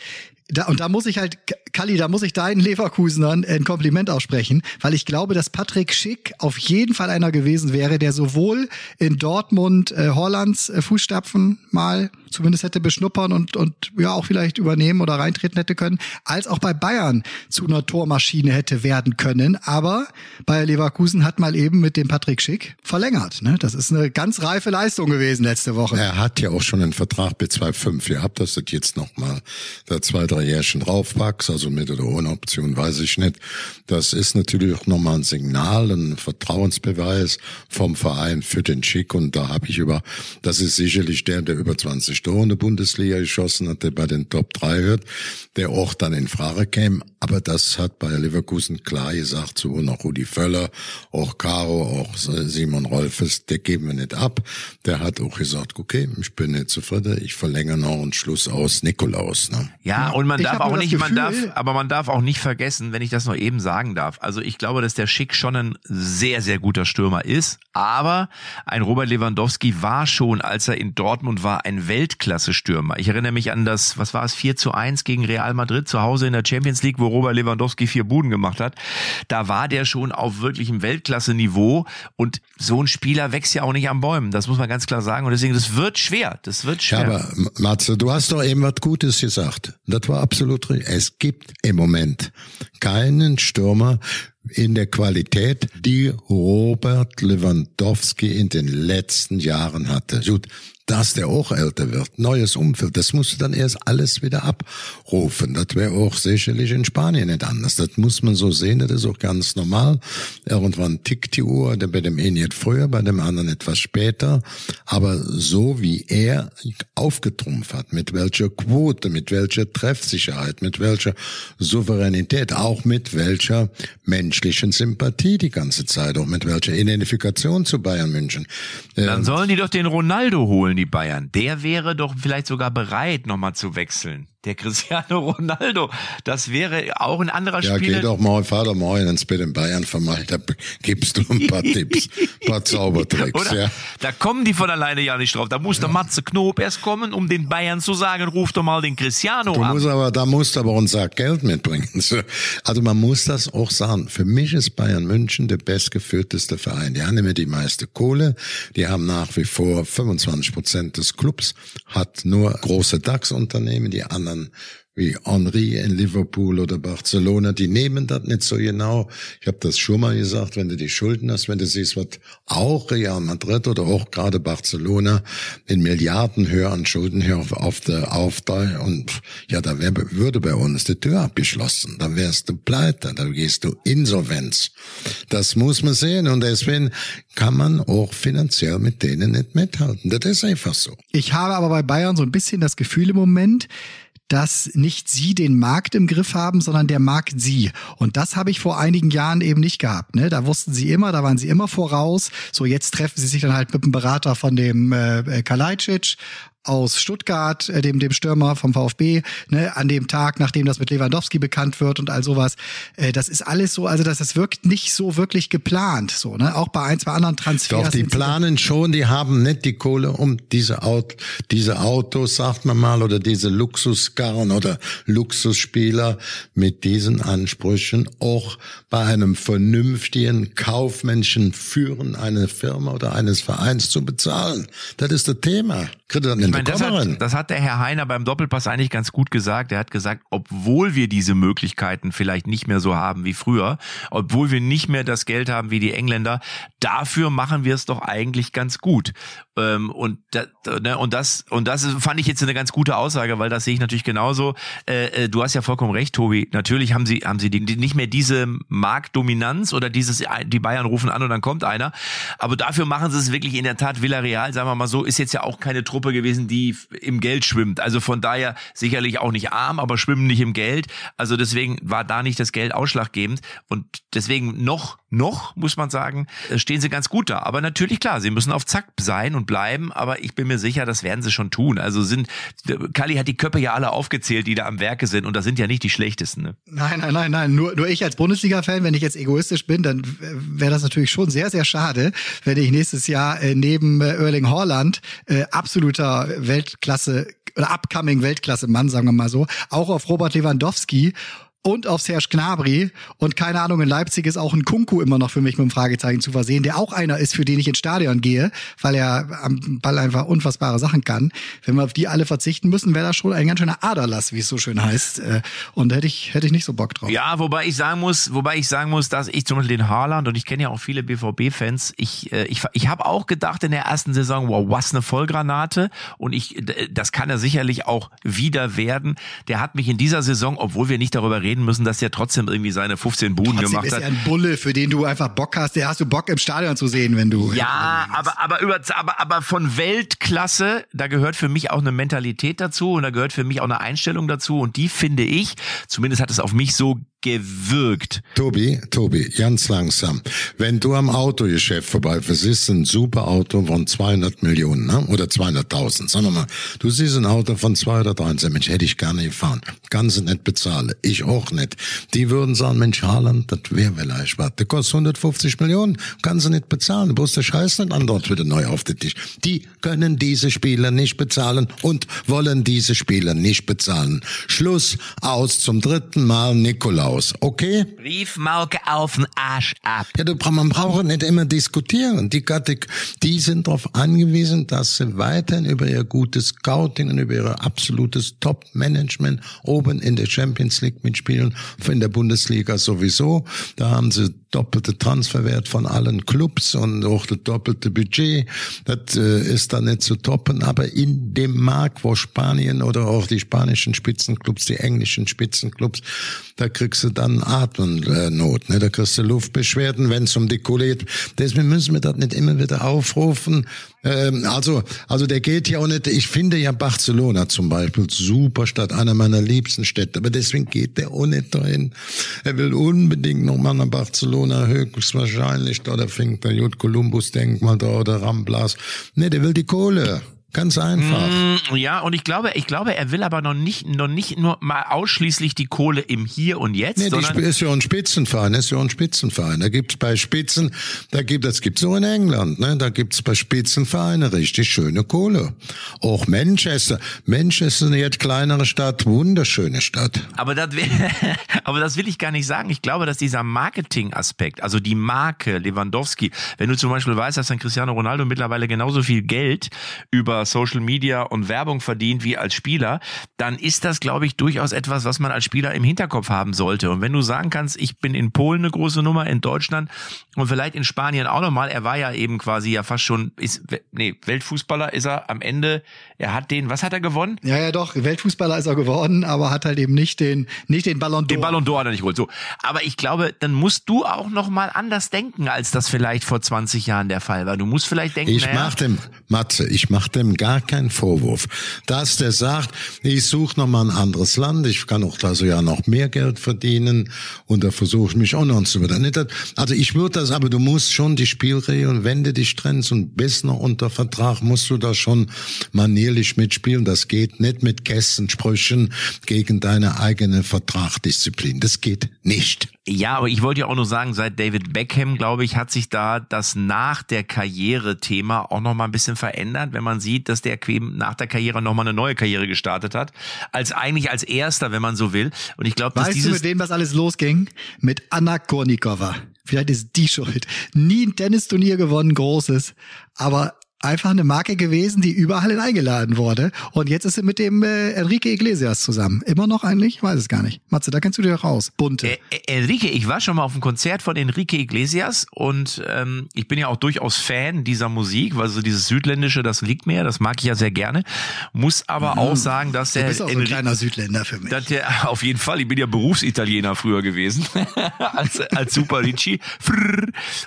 Da, und da muss ich halt, Kalli, da muss ich deinen Leverkusenern ein Kompliment aussprechen, weil ich glaube, dass Patrick Schick auf jeden Fall einer gewesen wäre, der sowohl in Dortmund äh, Hollands äh, Fußstapfen mal zumindest hätte beschnuppern und, und ja auch vielleicht übernehmen oder reintreten hätte können, als auch bei Bayern zu einer Tormaschine hätte werden können. Aber Bayer Leverkusen hat mal eben mit dem Patrick Schick verlängert. Ne? Das ist eine ganz reife Leistung gewesen letzte Woche. Er hat ja auch schon einen Vertrag bis 2,5. Ihr habt das jetzt noch mal da zwei, drei Jährchen draufpackst, also mit oder ohne Option, weiß ich nicht. Das ist natürlich auch nochmal ein Signal, ein Vertrauensbeweis vom Verein für den Schick. Und da habe ich über, das ist sicherlich der, der über 20 Tore in der Bundesliga geschossen hat, der bei den Top 3 hört, der auch dann in Frage käme. Aber das hat bei Leverkusen klar gesagt, so noch Rudi Völler, auch Caro, auch Simon Rolfes, der geben wir nicht ab. Der hat auch gesagt, okay, ich bin nicht zufrieden, ich verlängere noch einen Schluss aus Nikolaus. Ne? Ja, und man Ich darf auch nicht, das man darf, Gefühl- aber man darf auch nicht vergessen, wenn ich das noch eben sagen darf. Also ich glaube, dass der Schick schon ein sehr, sehr guter Stürmer ist. Aber ein Robert Lewandowski war schon, als er in Dortmund war, ein Weltklasse-Stürmer. Ich erinnere mich an das, was war es, 4 zu 1 gegen Real Madrid zu Hause in der Champions League, wo Robert Lewandowski vier Buden gemacht hat. Da war der schon auf wirklichem Weltklasse-Niveau. Und so ein Spieler wächst ja auch nicht am Bäumen. Das muss man ganz klar sagen. Und deswegen, das wird schwer. Das wird schwer. Ja, aber Matze, du hast doch eben was Gutes gesagt. Das war absolut richtig. Es gibt im Moment keinen Stürmer in der Qualität, die Robert Lewandowski in den letzten Jahren hatte. Gut, dass der auch älter wird, neues Umfeld, das musst du dann erst alles wieder abrufen. Das wäre auch sicherlich in Spanien nicht anders. Das muss man so sehen, das ist auch ganz normal. Irgendwann tickt die Uhr, bei dem einen jetzt früher, bei dem anderen etwas später. Aber so wie er aufgetrumpft hat, mit welcher Quote, mit welcher Treffsicherheit, mit welcher Souveränität, auch mit welcher menschlichen Sympathie die ganze Zeit, auch mit welcher Identifikation zu Bayern München. Dann sollen die doch den Ronaldo holen, die Bayern. Der wäre doch vielleicht sogar bereit, nochmal zu wechseln. Der Cristiano [LAUGHS] Ronaldo. Das wäre auch ein anderer Ja, Spieler. geh doch mal, fahr doch mal ins Bett in Bayern vermacht, da gibst du ein paar Tipps, ein [LAUGHS] paar Zaubertricks, Oder? ja. Da kommen die von alleine ja nicht drauf. Da muss der Matze Knob erst kommen, um den Bayern zu sagen, ruf doch mal den Cristiano Du an. musst aber, da musst aber Sack Geld mitbringen. [LAUGHS] Also man muss das auch sagen. Für mich ist Bayern München der bestgeführteste Verein. Die haben immer die meiste Kohle. Die haben nach wie vor 25 Prozent des Clubs, hat nur große DAX-Unternehmen. Die anderen anderen wie Henri in Liverpool oder Barcelona, die nehmen das nicht so genau. Ich habe das schon mal gesagt, wenn du die Schulden hast, wenn du siehst, was auch Real Madrid oder auch gerade Barcelona in Milliardenhöhe an Schulden hier auf, auf der auf der, und ja, da wär, würde bei uns die Tür abgeschlossen. Da wärst du pleite, da gehst du Insolvenz. Das muss man sehen und deswegen kann man auch finanziell mit denen nicht mithalten. Das ist einfach so. Ich habe aber bei Bayern so ein bisschen das Gefühl im Moment, dass nicht sie den Markt im Griff haben, sondern der Markt sie. Und das habe ich vor einigen Jahren eben nicht gehabt. Ne? Da wussten sie immer, da waren sie immer voraus. So, jetzt treffen sie sich dann halt mit dem Berater von dem äh, Kalajdzic aus Stuttgart, äh, dem, dem Stürmer vom VfB, ne, an dem Tag, nachdem das mit Lewandowski bekannt wird und all sowas. Äh, das ist alles so, also das, das wirkt nicht so wirklich geplant, so, ne? Auch bei ein, zwei anderen Transfers. Doch, die planen schon, die haben nicht die Kohle, um diese, Auto, diese Autos, sagt man mal, oder diese Luxuskarren oder Luxusspieler mit diesen Ansprüchen auch bei einem vernünftigen kaufmännischen Führen einer Firma oder eines Vereins zu bezahlen. Das ist das Thema. Ich meine, das, hat, das hat der Herr Heiner beim Doppelpass eigentlich ganz gut gesagt. Er hat gesagt, obwohl wir diese Möglichkeiten vielleicht nicht mehr so haben wie früher, obwohl wir nicht mehr das Geld haben wie die Engländer, dafür machen wir es doch eigentlich ganz gut. Ähm, und, ne, und das und das fand ich jetzt eine ganz gute Aussage, weil das sehe ich natürlich genauso. Äh, äh, du hast ja vollkommen recht, Tobi. Natürlich haben sie haben sie nicht mehr diese Marktdominanz oder dieses die Bayern rufen an und dann kommt einer, aber dafür machen sie es wirklich in der Tat Villarreal, sagen wir mal so, ist jetzt ja auch keine Truppe Truppe gewesen, die im Geld schwimmt. Also von daher sicherlich auch nicht arm, aber schwimmen nicht im Geld. Also deswegen war da nicht das Geld ausschlaggebend. Und deswegen noch, noch, muss man sagen, äh, stehen sie ganz gut da. Aber natürlich klar, sie müssen auf Zack sein und bleiben. Aber ich bin mir sicher, das werden sie schon tun. Also sind, Kali hat die Köpfe ja alle aufgezählt, die da am Werke sind. Und das sind ja nicht die schlechtesten. Ne? Nein, nein, nein, nein. Nur, nur ich als Bundesliga-Fan, wenn ich jetzt egoistisch bin, dann wäre das natürlich schon sehr, sehr schade, wenn ich nächstes Jahr äh, neben äh, Erling Haaland äh, absolut absoluter Weltklasse oder upcoming Weltklasse-Mann, sagen wir mal so, auch auf Robert Lewandowski und auf Serge Gnabry. Und keine Ahnung, in Leipzig ist auch ein Kunku immer noch für mich mit einem Fragezeichen zu versehen, der auch einer ist, für den ich ins Stadion gehe, weil er am Ball einfach unfassbare Sachen kann. Wenn wir auf die alle verzichten müssen, wäre das schon ein ganz schöner Aderlass, wie es so schön heißt. Äh, und hätte ich, hätte ich nicht so Bock drauf. Ja, wobei ich sagen muss, wobei ich sagen muss, dass ich zum Beispiel den Haaland und ich kenne ja auch viele BVB-Fans, ich, äh, ich, ich habe auch gedacht in der ersten Saison, wow, was eine Vollgranate. Und ich, das kann er sicherlich auch wieder werden. Der hat mich in dieser Saison, obwohl wir nicht darüber reden, reden müssen, dass er trotzdem irgendwie seine 15 Buden trotzdem gemacht ist hat. Ist ja ein Bulle, für den du einfach Bock hast. Der hast du Bock im Stadion zu sehen, wenn du. Ja, aber aber über aber aber von Weltklasse, da gehört für mich auch eine Mentalität dazu und da gehört für mich auch eine Einstellung dazu und die finde ich, zumindest hat es auf mich so gewirkt. Tobi, Tobi, ganz langsam. Wenn du am Autogeschäft vorbeifährst, siehst ein super Auto von 200 Millionen ne? oder 200.000, sagen wir mal. Du siehst ein Auto von 2 oder 3 Mensch, hätte ich gerne gefahren. Kann sie nicht bezahlen. Ich auch nicht. Die würden sagen, Mensch, Haaland, das wäre vielleicht was. Der kostet 150 Millionen, kann sie nicht bezahlen. Du brauchst der Scheiß nicht an dort wieder neu auf den Tisch. Die können diese Spieler nicht bezahlen und wollen diese Spieler nicht bezahlen. Schluss aus zum dritten Mal Nikolaus aus, okay? Briefmarke auf den Arsch ab. Ja, du, man braucht nicht immer diskutieren. Die, die sind darauf angewiesen, dass sie weiterhin über ihr gutes Scouting und über ihr absolutes Top-Management oben in der Champions League mitspielen, in der Bundesliga sowieso. Da haben sie doppelte Transferwert von allen Clubs und auch das doppelte Budget. Das äh, ist da nicht zu toppen. Aber in dem Markt, wo Spanien oder auch die spanischen Spitzenclubs, die englischen Spitzenclubs, da kriegst du dann Atemnot. Ne? Da kriegst du Luftbeschwerden, wenn es um die Kohle geht. Deswegen müssen wir das nicht immer wieder aufrufen. Ähm, also, also der geht ja auch nicht. Ich finde ja Barcelona zum Beispiel super Stadt, einer meiner liebsten Städte. Aber deswegen geht der auch nicht dahin. Er will unbedingt nochmal nach Barcelona, höchstwahrscheinlich. Da, fängt der Jut Columbus Denkmal da oder Ramblas. Ne, der will die Kohle. Ganz einfach. Mm, ja, und ich glaube, ich glaube, er will aber noch nicht, noch nicht nur mal ausschließlich die Kohle im Hier und Jetzt. Nee, die ist ja ein Spitzenverein, ist ja ein Spitzenverein. Da gibt's bei Spitzen, da gibt, das gibt's so in England, ne? Da gibt's bei Spitzenvereinen richtig schöne Kohle. Auch Manchester. Manchester ist eine jetzt kleinere Stadt, wunderschöne Stadt. Aber das, [LAUGHS] aber das will ich gar nicht sagen. Ich glaube, dass dieser Marketing-Aspekt, also die Marke Lewandowski, wenn du zum Beispiel weißt, dass dann Cristiano Ronaldo mittlerweile genauso viel Geld über über Social Media und Werbung verdient wie als Spieler, dann ist das, glaube ich, durchaus etwas, was man als Spieler im Hinterkopf haben sollte. Und wenn du sagen kannst, ich bin in Polen eine große Nummer, in Deutschland und vielleicht in Spanien auch nochmal, er war ja eben quasi ja fast schon, ist, nee, Weltfußballer ist er am Ende, er hat den, was hat er gewonnen? Ja, ja, doch, Weltfußballer ist er geworden, aber hat halt eben nicht den, nicht den Ballon d'Or. Den Ballon d'Or hat er nicht geholt, so. Aber ich glaube, dann musst du auch nochmal anders denken, als das vielleicht vor 20 Jahren der Fall war. Du musst vielleicht denken, Ich naja, mach dem, Matze, ich mach dem gar keinen Vorwurf. Dass der sagt, ich suche noch mal ein anderes Land, ich kann auch da so ja noch mehr Geld verdienen und da versuche ich mich auch noch zu dass- Also ich würde das, aber du musst schon die Spielregeln, wenn du dich trennst und bist noch unter Vertrag, musst du da schon manierlich mitspielen. Das geht nicht mit Kästensprüchen gegen deine eigene Vertragdisziplin. Das geht nicht. Ja, aber ich wollte ja auch nur sagen, seit David Beckham, glaube ich, hat sich da das nach der Karriere-Thema auch noch mal ein bisschen verändert, wenn man sieht, dass der Quem nach der Karriere noch mal eine neue Karriere gestartet hat, als eigentlich als erster, wenn man so will. Und ich glaube, dass Weißt du, dieses mit wem das alles losging? Mit Anna Kornikova. Vielleicht ist die schuld. Nie ein Tennisturnier gewonnen, großes, aber einfach eine Marke gewesen, die überall eingeladen wurde. Und jetzt ist sie mit dem äh, Enrique Iglesias zusammen. Immer noch eigentlich? Ich weiß es gar nicht. Matze, da kennst du dich doch raus. Bunte. Äh, äh, Enrique, ich war schon mal auf einem Konzert von Enrique Iglesias und ähm, ich bin ja auch durchaus Fan dieser Musik, weil so dieses Südländische, das liegt mir, das mag ich ja sehr gerne. Muss aber auch sagen, dass du der bist auch so ein kleiner Südländer für mich. dass der [LAUGHS] auf jeden Fall, ich bin ja Berufsitaliener früher gewesen, [LAUGHS] als, als Super Ricci.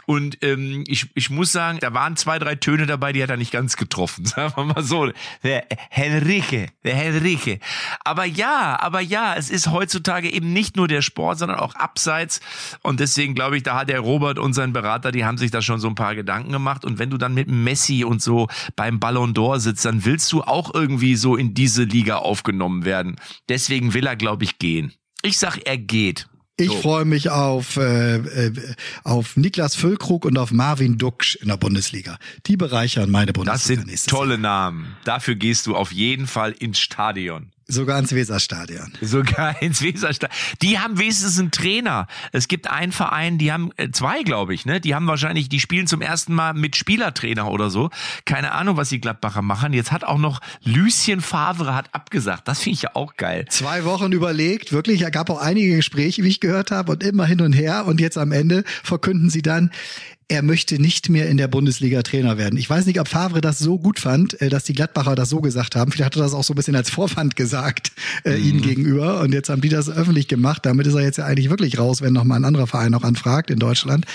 Und ähm, ich, ich muss sagen, da waren zwei, drei Töne dabei, die hat er nicht ganz getroffen. [LAUGHS] Sagen wir mal so. Der Henrique, der Henrique. Aber ja, aber ja, es ist heutzutage eben nicht nur der Sport, sondern auch abseits. Und deswegen glaube ich, da hat der Robert und sein Berater, die haben sich da schon so ein paar Gedanken gemacht. Und wenn du dann mit Messi und so beim Ballon d'Or sitzt, dann willst du auch irgendwie so in diese Liga aufgenommen werden. Deswegen will er, glaube ich, gehen. Ich sag, er geht. Ich So. freue mich auf, äh, äh, auf Niklas Füllkrug und auf Marvin Duksch in der Bundesliga. Die bereichern meine Bundesliga Das sind tolle Namen. Dafür gehst du auf jeden Fall ins Stadion. Sogar ins Weserstadion. Sogar [LAUGHS] ins Weserstadion. Die haben wenigstens einen Trainer. Es gibt einen Verein, die haben äh, zwei, glaube ich, ne? Die haben wahrscheinlich, die spielen zum ersten Mal mit Spielertrainer oder so. Keine Ahnung, was die Gladbacher machen. Jetzt hat auch noch Lucien Favre hat abgesagt. Das finde ich ja auch geil. Zwei Wochen überlegt, wirklich, er gab auch einige Gespräche, wie ich gehört habe, und immer hin und her. Und jetzt am Ende verkünden sie dann, er möchte nicht mehr in der Bundesliga Trainer werden. Ich weiß nicht, ob Favre das so gut fand, äh, dass die Gladbacher das so gesagt haben. Vielleicht hat er das auch so ein bisschen als Vorwand gesagt, äh, ihnen gegenüber. Und jetzt haben die das öffentlich gemacht. Damit ist er jetzt ja eigentlich wirklich raus, wenn noch mal ein anderer Verein noch anfragt in Deutschland.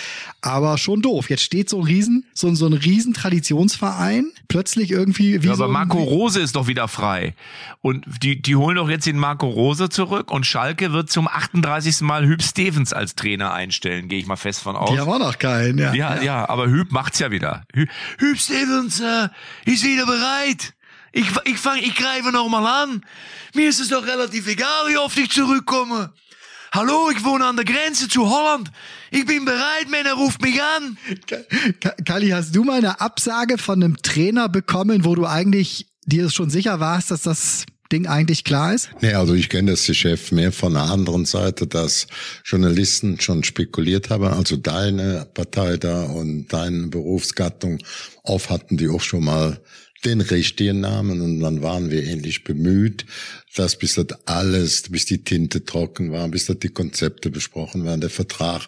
Aber schon doof. Jetzt steht so ein Riesen, so, ein- so ein riesen Traditionsverein, plötzlich irgendwie wie Ja, so aber Marco Rose ist doch wieder frei. Und die, die holen doch jetzt den Marco Rose zurück und Schalke wird zum 38. Mal Hüb Stevens als Trainer einstellen, gehe ich mal fest von aus. Die haben auch noch keinen, ja. Ja, ja, aber Hüb macht's ja wieder. Hü- Hüb Stevens äh, ist wieder bereit. Ich, ich, fang, ich greife noch mal an. Mir ist es doch relativ egal, wie oft ich zurückkomme. Hallo, ich wohne an der Grenze zu Holland. Ich bin bereit, Männer, ruft mich an. Ka- Kali, hast du mal eine Absage von einem Trainer bekommen, wo du eigentlich dir schon sicher warst, dass das Ding eigentlich klar ist? Nee, also ich kenne das Geschäft mehr von der anderen Seite, dass Journalisten schon spekuliert haben, also deine Partei da und deine Berufsgattung auf hatten die auch schon mal den richtigen Namen und dann waren wir ähnlich bemüht, dass bis das alles, bis die Tinte trocken war, bis das die Konzepte besprochen waren, der Vertrag,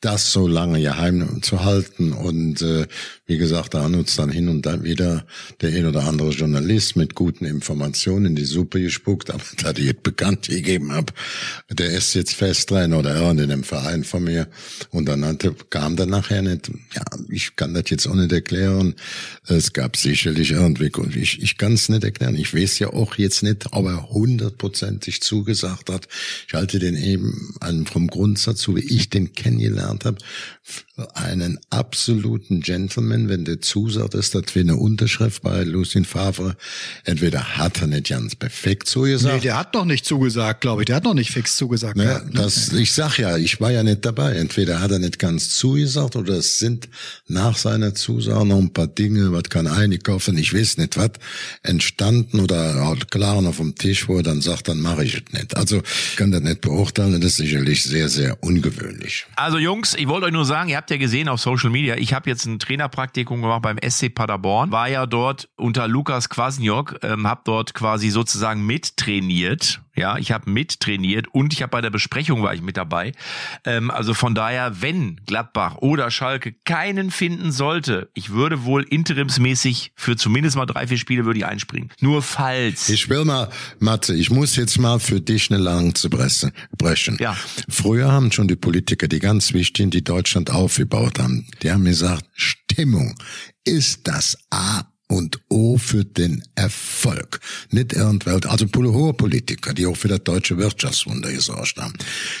das so lange geheim zu halten. Und äh, wie gesagt, da hat uns dann hin und dann wieder der ein oder andere Journalist mit guten Informationen in die Suppe gespuckt, aber [LAUGHS] da die jetzt bekannt gegeben habe, der ist jetzt Festtrainer oder er in dem Verein von mir. Und dann hatte, kam dann nachher nicht, ja, ich kann das jetzt auch nicht erklären, es gab sicherlich irgendwie, ich, ich kann es nicht erklären, ich weiß ja auch jetzt nicht, ob er hundertprozentig zugesagt hat, ich halte den eben einen vom Grundsatz, so wie ich den kennengelernt habe, für einen absoluten Gentleman, wenn der zusagt, ist das wie eine Unterschrift bei Lucien Favre. Entweder hat er nicht ganz perfekt zugesagt. Nee, der hat noch nicht zugesagt, glaube ich. Der hat noch nicht fix zugesagt. Gehabt, ne? das, ich sag ja, ich war ja nicht dabei. Entweder hat er nicht ganz zugesagt oder es sind nach seiner Zusage noch ein paar Dinge, was kann einig kaufen. Ich weiß nicht was, entstanden oder halt klar noch vom Tisch vor, dann sagt, dann mache ich es nicht. Also ich kann das nicht beurteilen, das ist sicherlich sehr, sehr ungewöhnlich. Also Jungs, ich wollte euch nur sagen, ihr habt ja gesehen auf Social Media, ich habe jetzt ein Trainerpraktikum gemacht beim SC Paderborn, war ja dort unter Lukas Kwasniok, ähm, habe dort quasi sozusagen mittrainiert ja, ich habe mittrainiert und ich habe bei der Besprechung war ich mit dabei. Ähm, also von daher, wenn Gladbach oder Schalke keinen finden sollte, ich würde wohl interimsmäßig für zumindest mal drei, vier Spiele würde ich einspringen. Nur falls. Ich will mal, Matze, ich muss jetzt mal für dich eine Lanze brechen. Ja. Früher haben schon die Politiker, die ganz wichtigen, die Deutschland aufgebaut haben, die haben gesagt, Stimmung ist das A und O für den Erfolg. Nicht irgendwelche, also hohe Politiker, die auch für das deutsche Wirtschaftswunder gesorgt haben.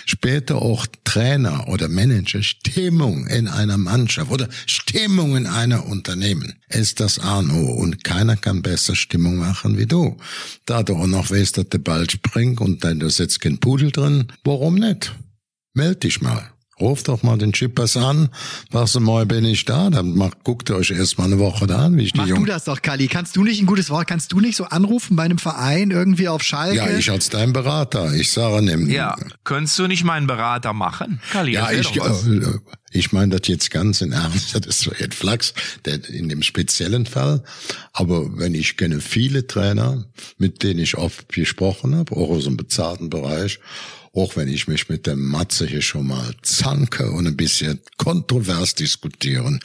Später auch Trainer oder Manager, Stimmung in einer Mannschaft oder Stimmung in einer Unternehmen ist das A und O. Und keiner kann besser Stimmung machen wie du. Da du auch noch weißt, dass der Ball springt und dann da sitzt kein Pudel drin, warum nicht? Meld dich mal. Ruf doch mal den Chippers an, sagst du mal, bin ich da, dann macht, guckt ihr euch erst mal eine Woche da an, wie ich Mach die Jungen. du das doch, Kali. Kannst du nicht ein gutes Wort, kannst du nicht so anrufen bei einem Verein irgendwie auf Schalke? Ja, ich als dein Berater, ich sage nimm. Ja, könntest du nicht meinen Berater machen? Kali, Ja, ich, was. äh, ich meine das jetzt ganz in Ernst, [LAUGHS] das ist so ein Flachs, der, in dem speziellen Fall. Aber wenn ich kenne viele Trainer, mit denen ich oft gesprochen habe, auch aus dem bezahlten Bereich, auch wenn ich mich mit dem Matze hier schon mal zanke und ein bisschen kontrovers diskutieren.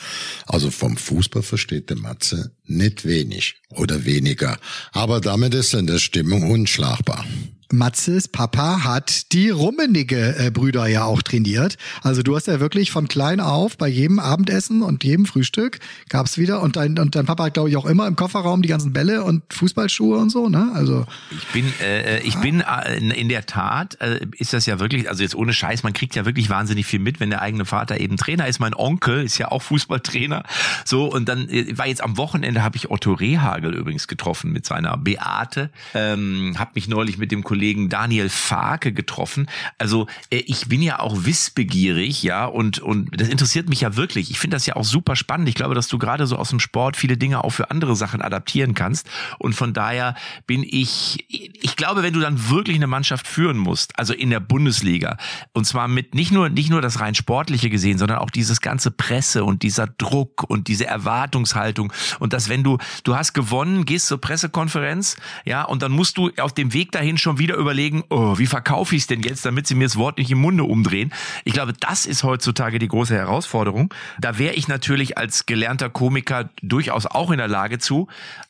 Also vom Fußball versteht der Matze nicht wenig oder weniger. Aber damit ist in der Stimmung unschlagbar. Matzes Papa hat die Rummenigge äh, Brüder ja auch trainiert. Also du hast ja wirklich von klein auf bei jedem Abendessen und jedem Frühstück gab's wieder und dein und dein Papa hat glaube ich auch immer im Kofferraum die ganzen Bälle und Fußballschuhe und so, ne? Also Ich bin, äh, ich bin äh, in, der Tat, äh, ist das ja wirklich, also jetzt ohne Scheiß, man kriegt ja wirklich wahnsinnig viel mit, wenn der eigene Vater eben Trainer ist. Mein Onkel ist ja auch Fußballtrainer. So, und dann äh, war jetzt am Wochenende, habe ich Otto Rehagel übrigens getroffen mit seiner Beate. Ähm, habe mich neulich mit dem Kollegen Daniel Farke getroffen. Also äh, ich bin ja auch wissbegierig, ja, und, und das interessiert mich ja wirklich. Ich finde das ja auch super spannend. Ich glaube, dass du gerade so aus dem Sport viele Dinge auch für andere Sachen adaptieren kannst. Und von daher bin ich, ich glaube, wenn du dann wirklich eine Mannschaft führen musst, also in der Bundesliga, und zwar mit nicht nur, nicht nur das rein sportliche gesehen, sondern auch dieses ganze Presse und dieser Druck und diese Erwartungshaltung und dass wenn du, du hast gewonnen, gehst zur Pressekonferenz, ja, und dann musst du auf dem Weg dahin schon wieder überlegen, oh, wie verkaufe ich es denn jetzt, damit sie mir das Wort nicht im Munde umdrehen. Ich glaube, das ist heutzutage die große Herausforderung. Da wäre ich natürlich als gelernter Komiker durchaus auch in der Lage zu.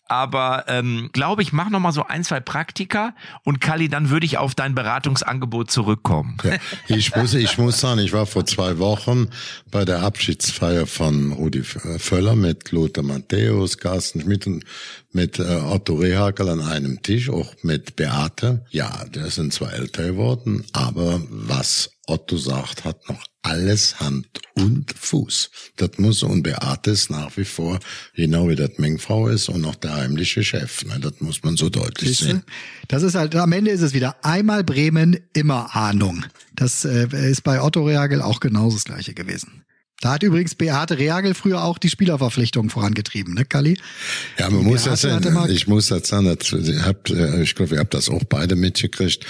Aber ähm, glaube ich, mach noch mal so ein, zwei Praktika und Kali, dann würde ich auf dein Beratungsangebot zurückkommen. Ja, ich muss, ich muss sagen, ich war vor zwei Wochen bei der Abschiedsfeier von Rudi Völler mit Lothar Matthäus, Carsten Schmidt und mit äh, Otto Rehagel an einem Tisch, auch mit Beate. Ja, der sind zwar älter geworden, aber was Otto sagt, hat noch alles Hand und Fuß. Das muss und Beate ist nach wie vor, genau wie das Mengfrau ist und noch der heimliche Chef. Ne? Das muss man so deutlich sehen. Das ist halt, am Ende ist es wieder einmal Bremen, immer Ahnung. Das äh, ist bei Otto Reagel auch genauso das gleiche gewesen. Da hat übrigens Beate Reagel früher auch die Spielerverpflichtung vorangetrieben, ne, Kalli? Ja, man Die muss das Beate sagen, ich muss das sagen, das, ich, äh, ich glaube, ihr habt das auch beide mitgekriegt,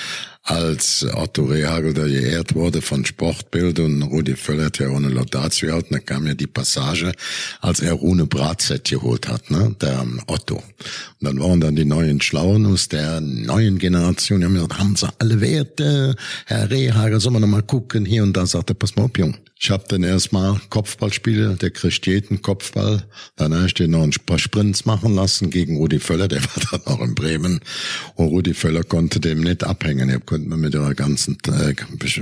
als Otto Rehagel da geehrt wurde von Sportbild und Rudi Völler hat ja eine Laudatio gehalten, da kam ja die Passage, als er Rune Bratzett geholt hat, ne, der ähm, Otto. Und dann waren dann die neuen Schlauen aus der neuen Generation, die haben gesagt, haben sie alle Werte, Herr Rehagel, soll man noch mal gucken, hier und da, sagt er, pass mal auf, Jung. Ich hab dann erstmal Kopfballspiele, der kriegt jeden Kopfball. Dann habe ich den noch ein paar Sprints machen lassen gegen Rudi Völler, der war dann auch in Bremen. Und Rudi Völler konnte dem nicht abhängen. Er konnte mir mit ihrer ganzen äh,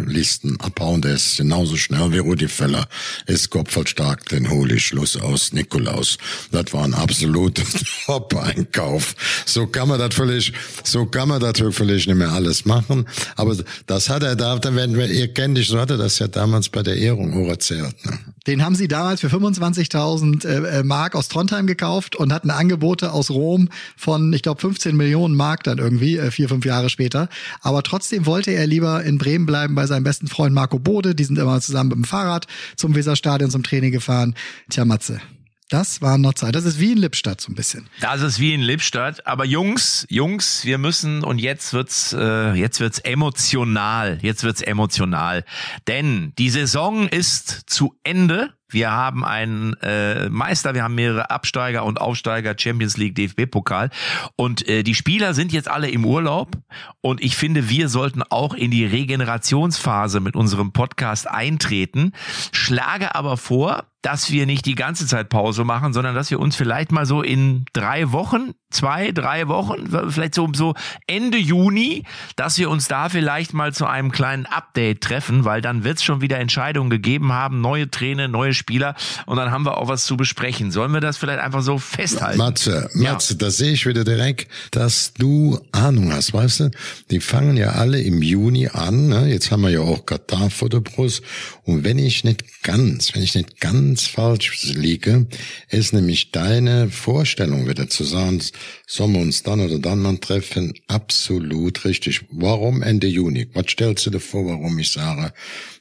Listen abhauen. Der ist genauso schnell wie Rudi Völler. Ist kopfballstark, den hole ich Schluss aus Nikolaus. Das war ein absoluter [LAUGHS] Top-Einkauf. So kann man das völlig, so kann man das völlig nicht mehr alles machen. Aber das hat er da, wenn, wenn ihr kennt dich, so hat er das ja damals bei der Ehrung auch erzählt. Ne? Den haben sie damals für 25.000 äh, äh, Mark aus Trondheim gekauft und hatten Angebote aus Rom von, ich glaube, 15 Millionen Mark dann irgendwie, äh, vier, fünf Jahre später. Aber trotzdem wollte er lieber in Bremen bleiben bei seinem besten Freund Marco Bode. Die sind immer zusammen mit dem Fahrrad zum Weserstadion zum Training gefahren. Tja, Matze. Das war Zeit. Das ist wie in Lippstadt so ein bisschen. Das ist wie in Lippstadt. Aber Jungs, Jungs, wir müssen und jetzt wird's, äh, jetzt wird's emotional. Jetzt wird's emotional, denn die Saison ist zu Ende. Wir haben einen äh, Meister, wir haben mehrere Absteiger und Aufsteiger, Champions League, DFB-Pokal. Und äh, die Spieler sind jetzt alle im Urlaub. Und ich finde, wir sollten auch in die Regenerationsphase mit unserem Podcast eintreten. Schlage aber vor, dass wir nicht die ganze Zeit Pause machen, sondern dass wir uns vielleicht mal so in drei Wochen, zwei, drei Wochen, vielleicht so, so Ende Juni, dass wir uns da vielleicht mal zu einem kleinen Update treffen, weil dann wird es schon wieder Entscheidungen gegeben haben, neue Trainer, neue Spieler und dann haben wir auch was zu besprechen. Sollen wir das vielleicht einfach so festhalten? Matze, Matze, ja. da sehe ich wieder direkt, dass du Ahnung hast, weißt du? Die fangen ja alle im Juni an, ne? jetzt haben wir ja auch Katar vor der Brust und wenn ich nicht ganz, wenn ich nicht ganz ganz falsch liege, ist nämlich deine Vorstellung wieder zu sagen, sollen wir uns dann oder dann mal treffen, absolut richtig. Warum Ende Juni? Was stellst du dir vor, warum ich sage,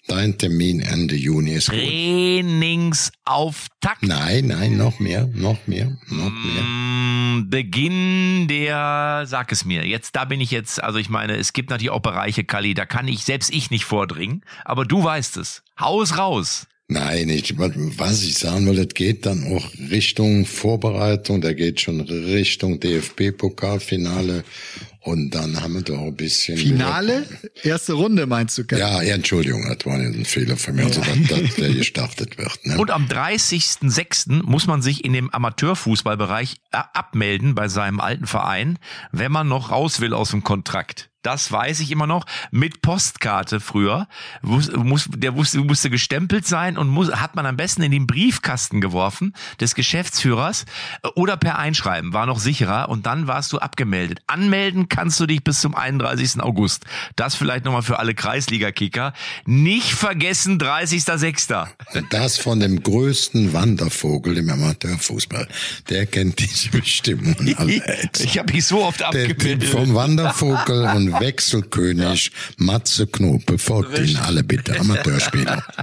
dein Termin Ende Juni ist gut? Trainingsauftakt. Nein, nein, noch mehr, noch mehr, noch mehr. Mm, Beginn der, sag es mir, jetzt, da bin ich jetzt, also ich meine, es gibt natürlich auch Bereiche, Kali, da kann ich, selbst ich nicht vordringen, aber du weißt es. Haus raus. Nein, ich, was ich sagen will, das geht dann auch Richtung Vorbereitung, da geht schon Richtung DFB-Pokalfinale und dann haben wir doch ein bisschen. Finale? Erste Runde meinst du? Ja, ja, Entschuldigung, das war ein Fehler von mir, also dass, dass der gestartet wird. Ne? Und am 30.06. muss man sich in dem Amateurfußballbereich abmelden bei seinem alten Verein, wenn man noch raus will aus dem Kontrakt das weiß ich immer noch, mit Postkarte früher. Muss, der musste, musste gestempelt sein und muss, hat man am besten in den Briefkasten geworfen des Geschäftsführers oder per Einschreiben, war noch sicherer und dann warst du abgemeldet. Anmelden kannst du dich bis zum 31. August. Das vielleicht nochmal für alle Kreisliga-Kicker. Nicht vergessen 30.06. Das von dem größten Wandervogel im Amateurfußball. Der kennt diese Bestimmungen [LAUGHS] alle. ich habe mich so oft abgemeldet. vom Wandervogel [LAUGHS] und Wechselkönig Matze Knob. Befolgt ihn alle bitte, Amateurspieler. [LAUGHS]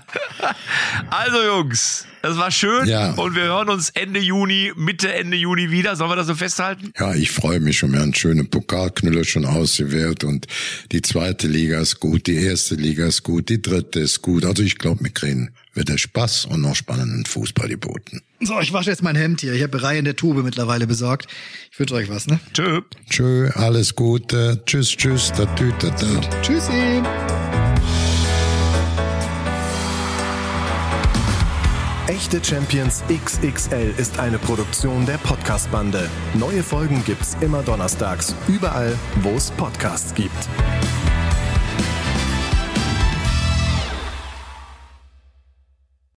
Also Jungs, das war schön ja. und wir hören uns Ende Juni, Mitte, Ende Juni wieder. Sollen wir das so festhalten? Ja, ich freue mich schon. Wir haben schöne Pokalknüller schon ausgewählt und die zweite Liga ist gut, die erste Liga ist gut, die dritte ist gut. Also ich glaube, wir kriegen wieder Spaß und noch spannenden Fußball geboten. So, ich wasche jetzt mein Hemd hier. Ich habe Reihe in der Tube mittlerweile besorgt. Ich wünsche euch was, ne? Tschö. Tschö, alles Gute. Tschüss, tschüss, da tüte da. Tschüssi. Echte Champions XXL ist eine Produktion der Podcast-Bande. Neue Folgen gibt's immer donnerstags, überall, wo es Podcasts gibt.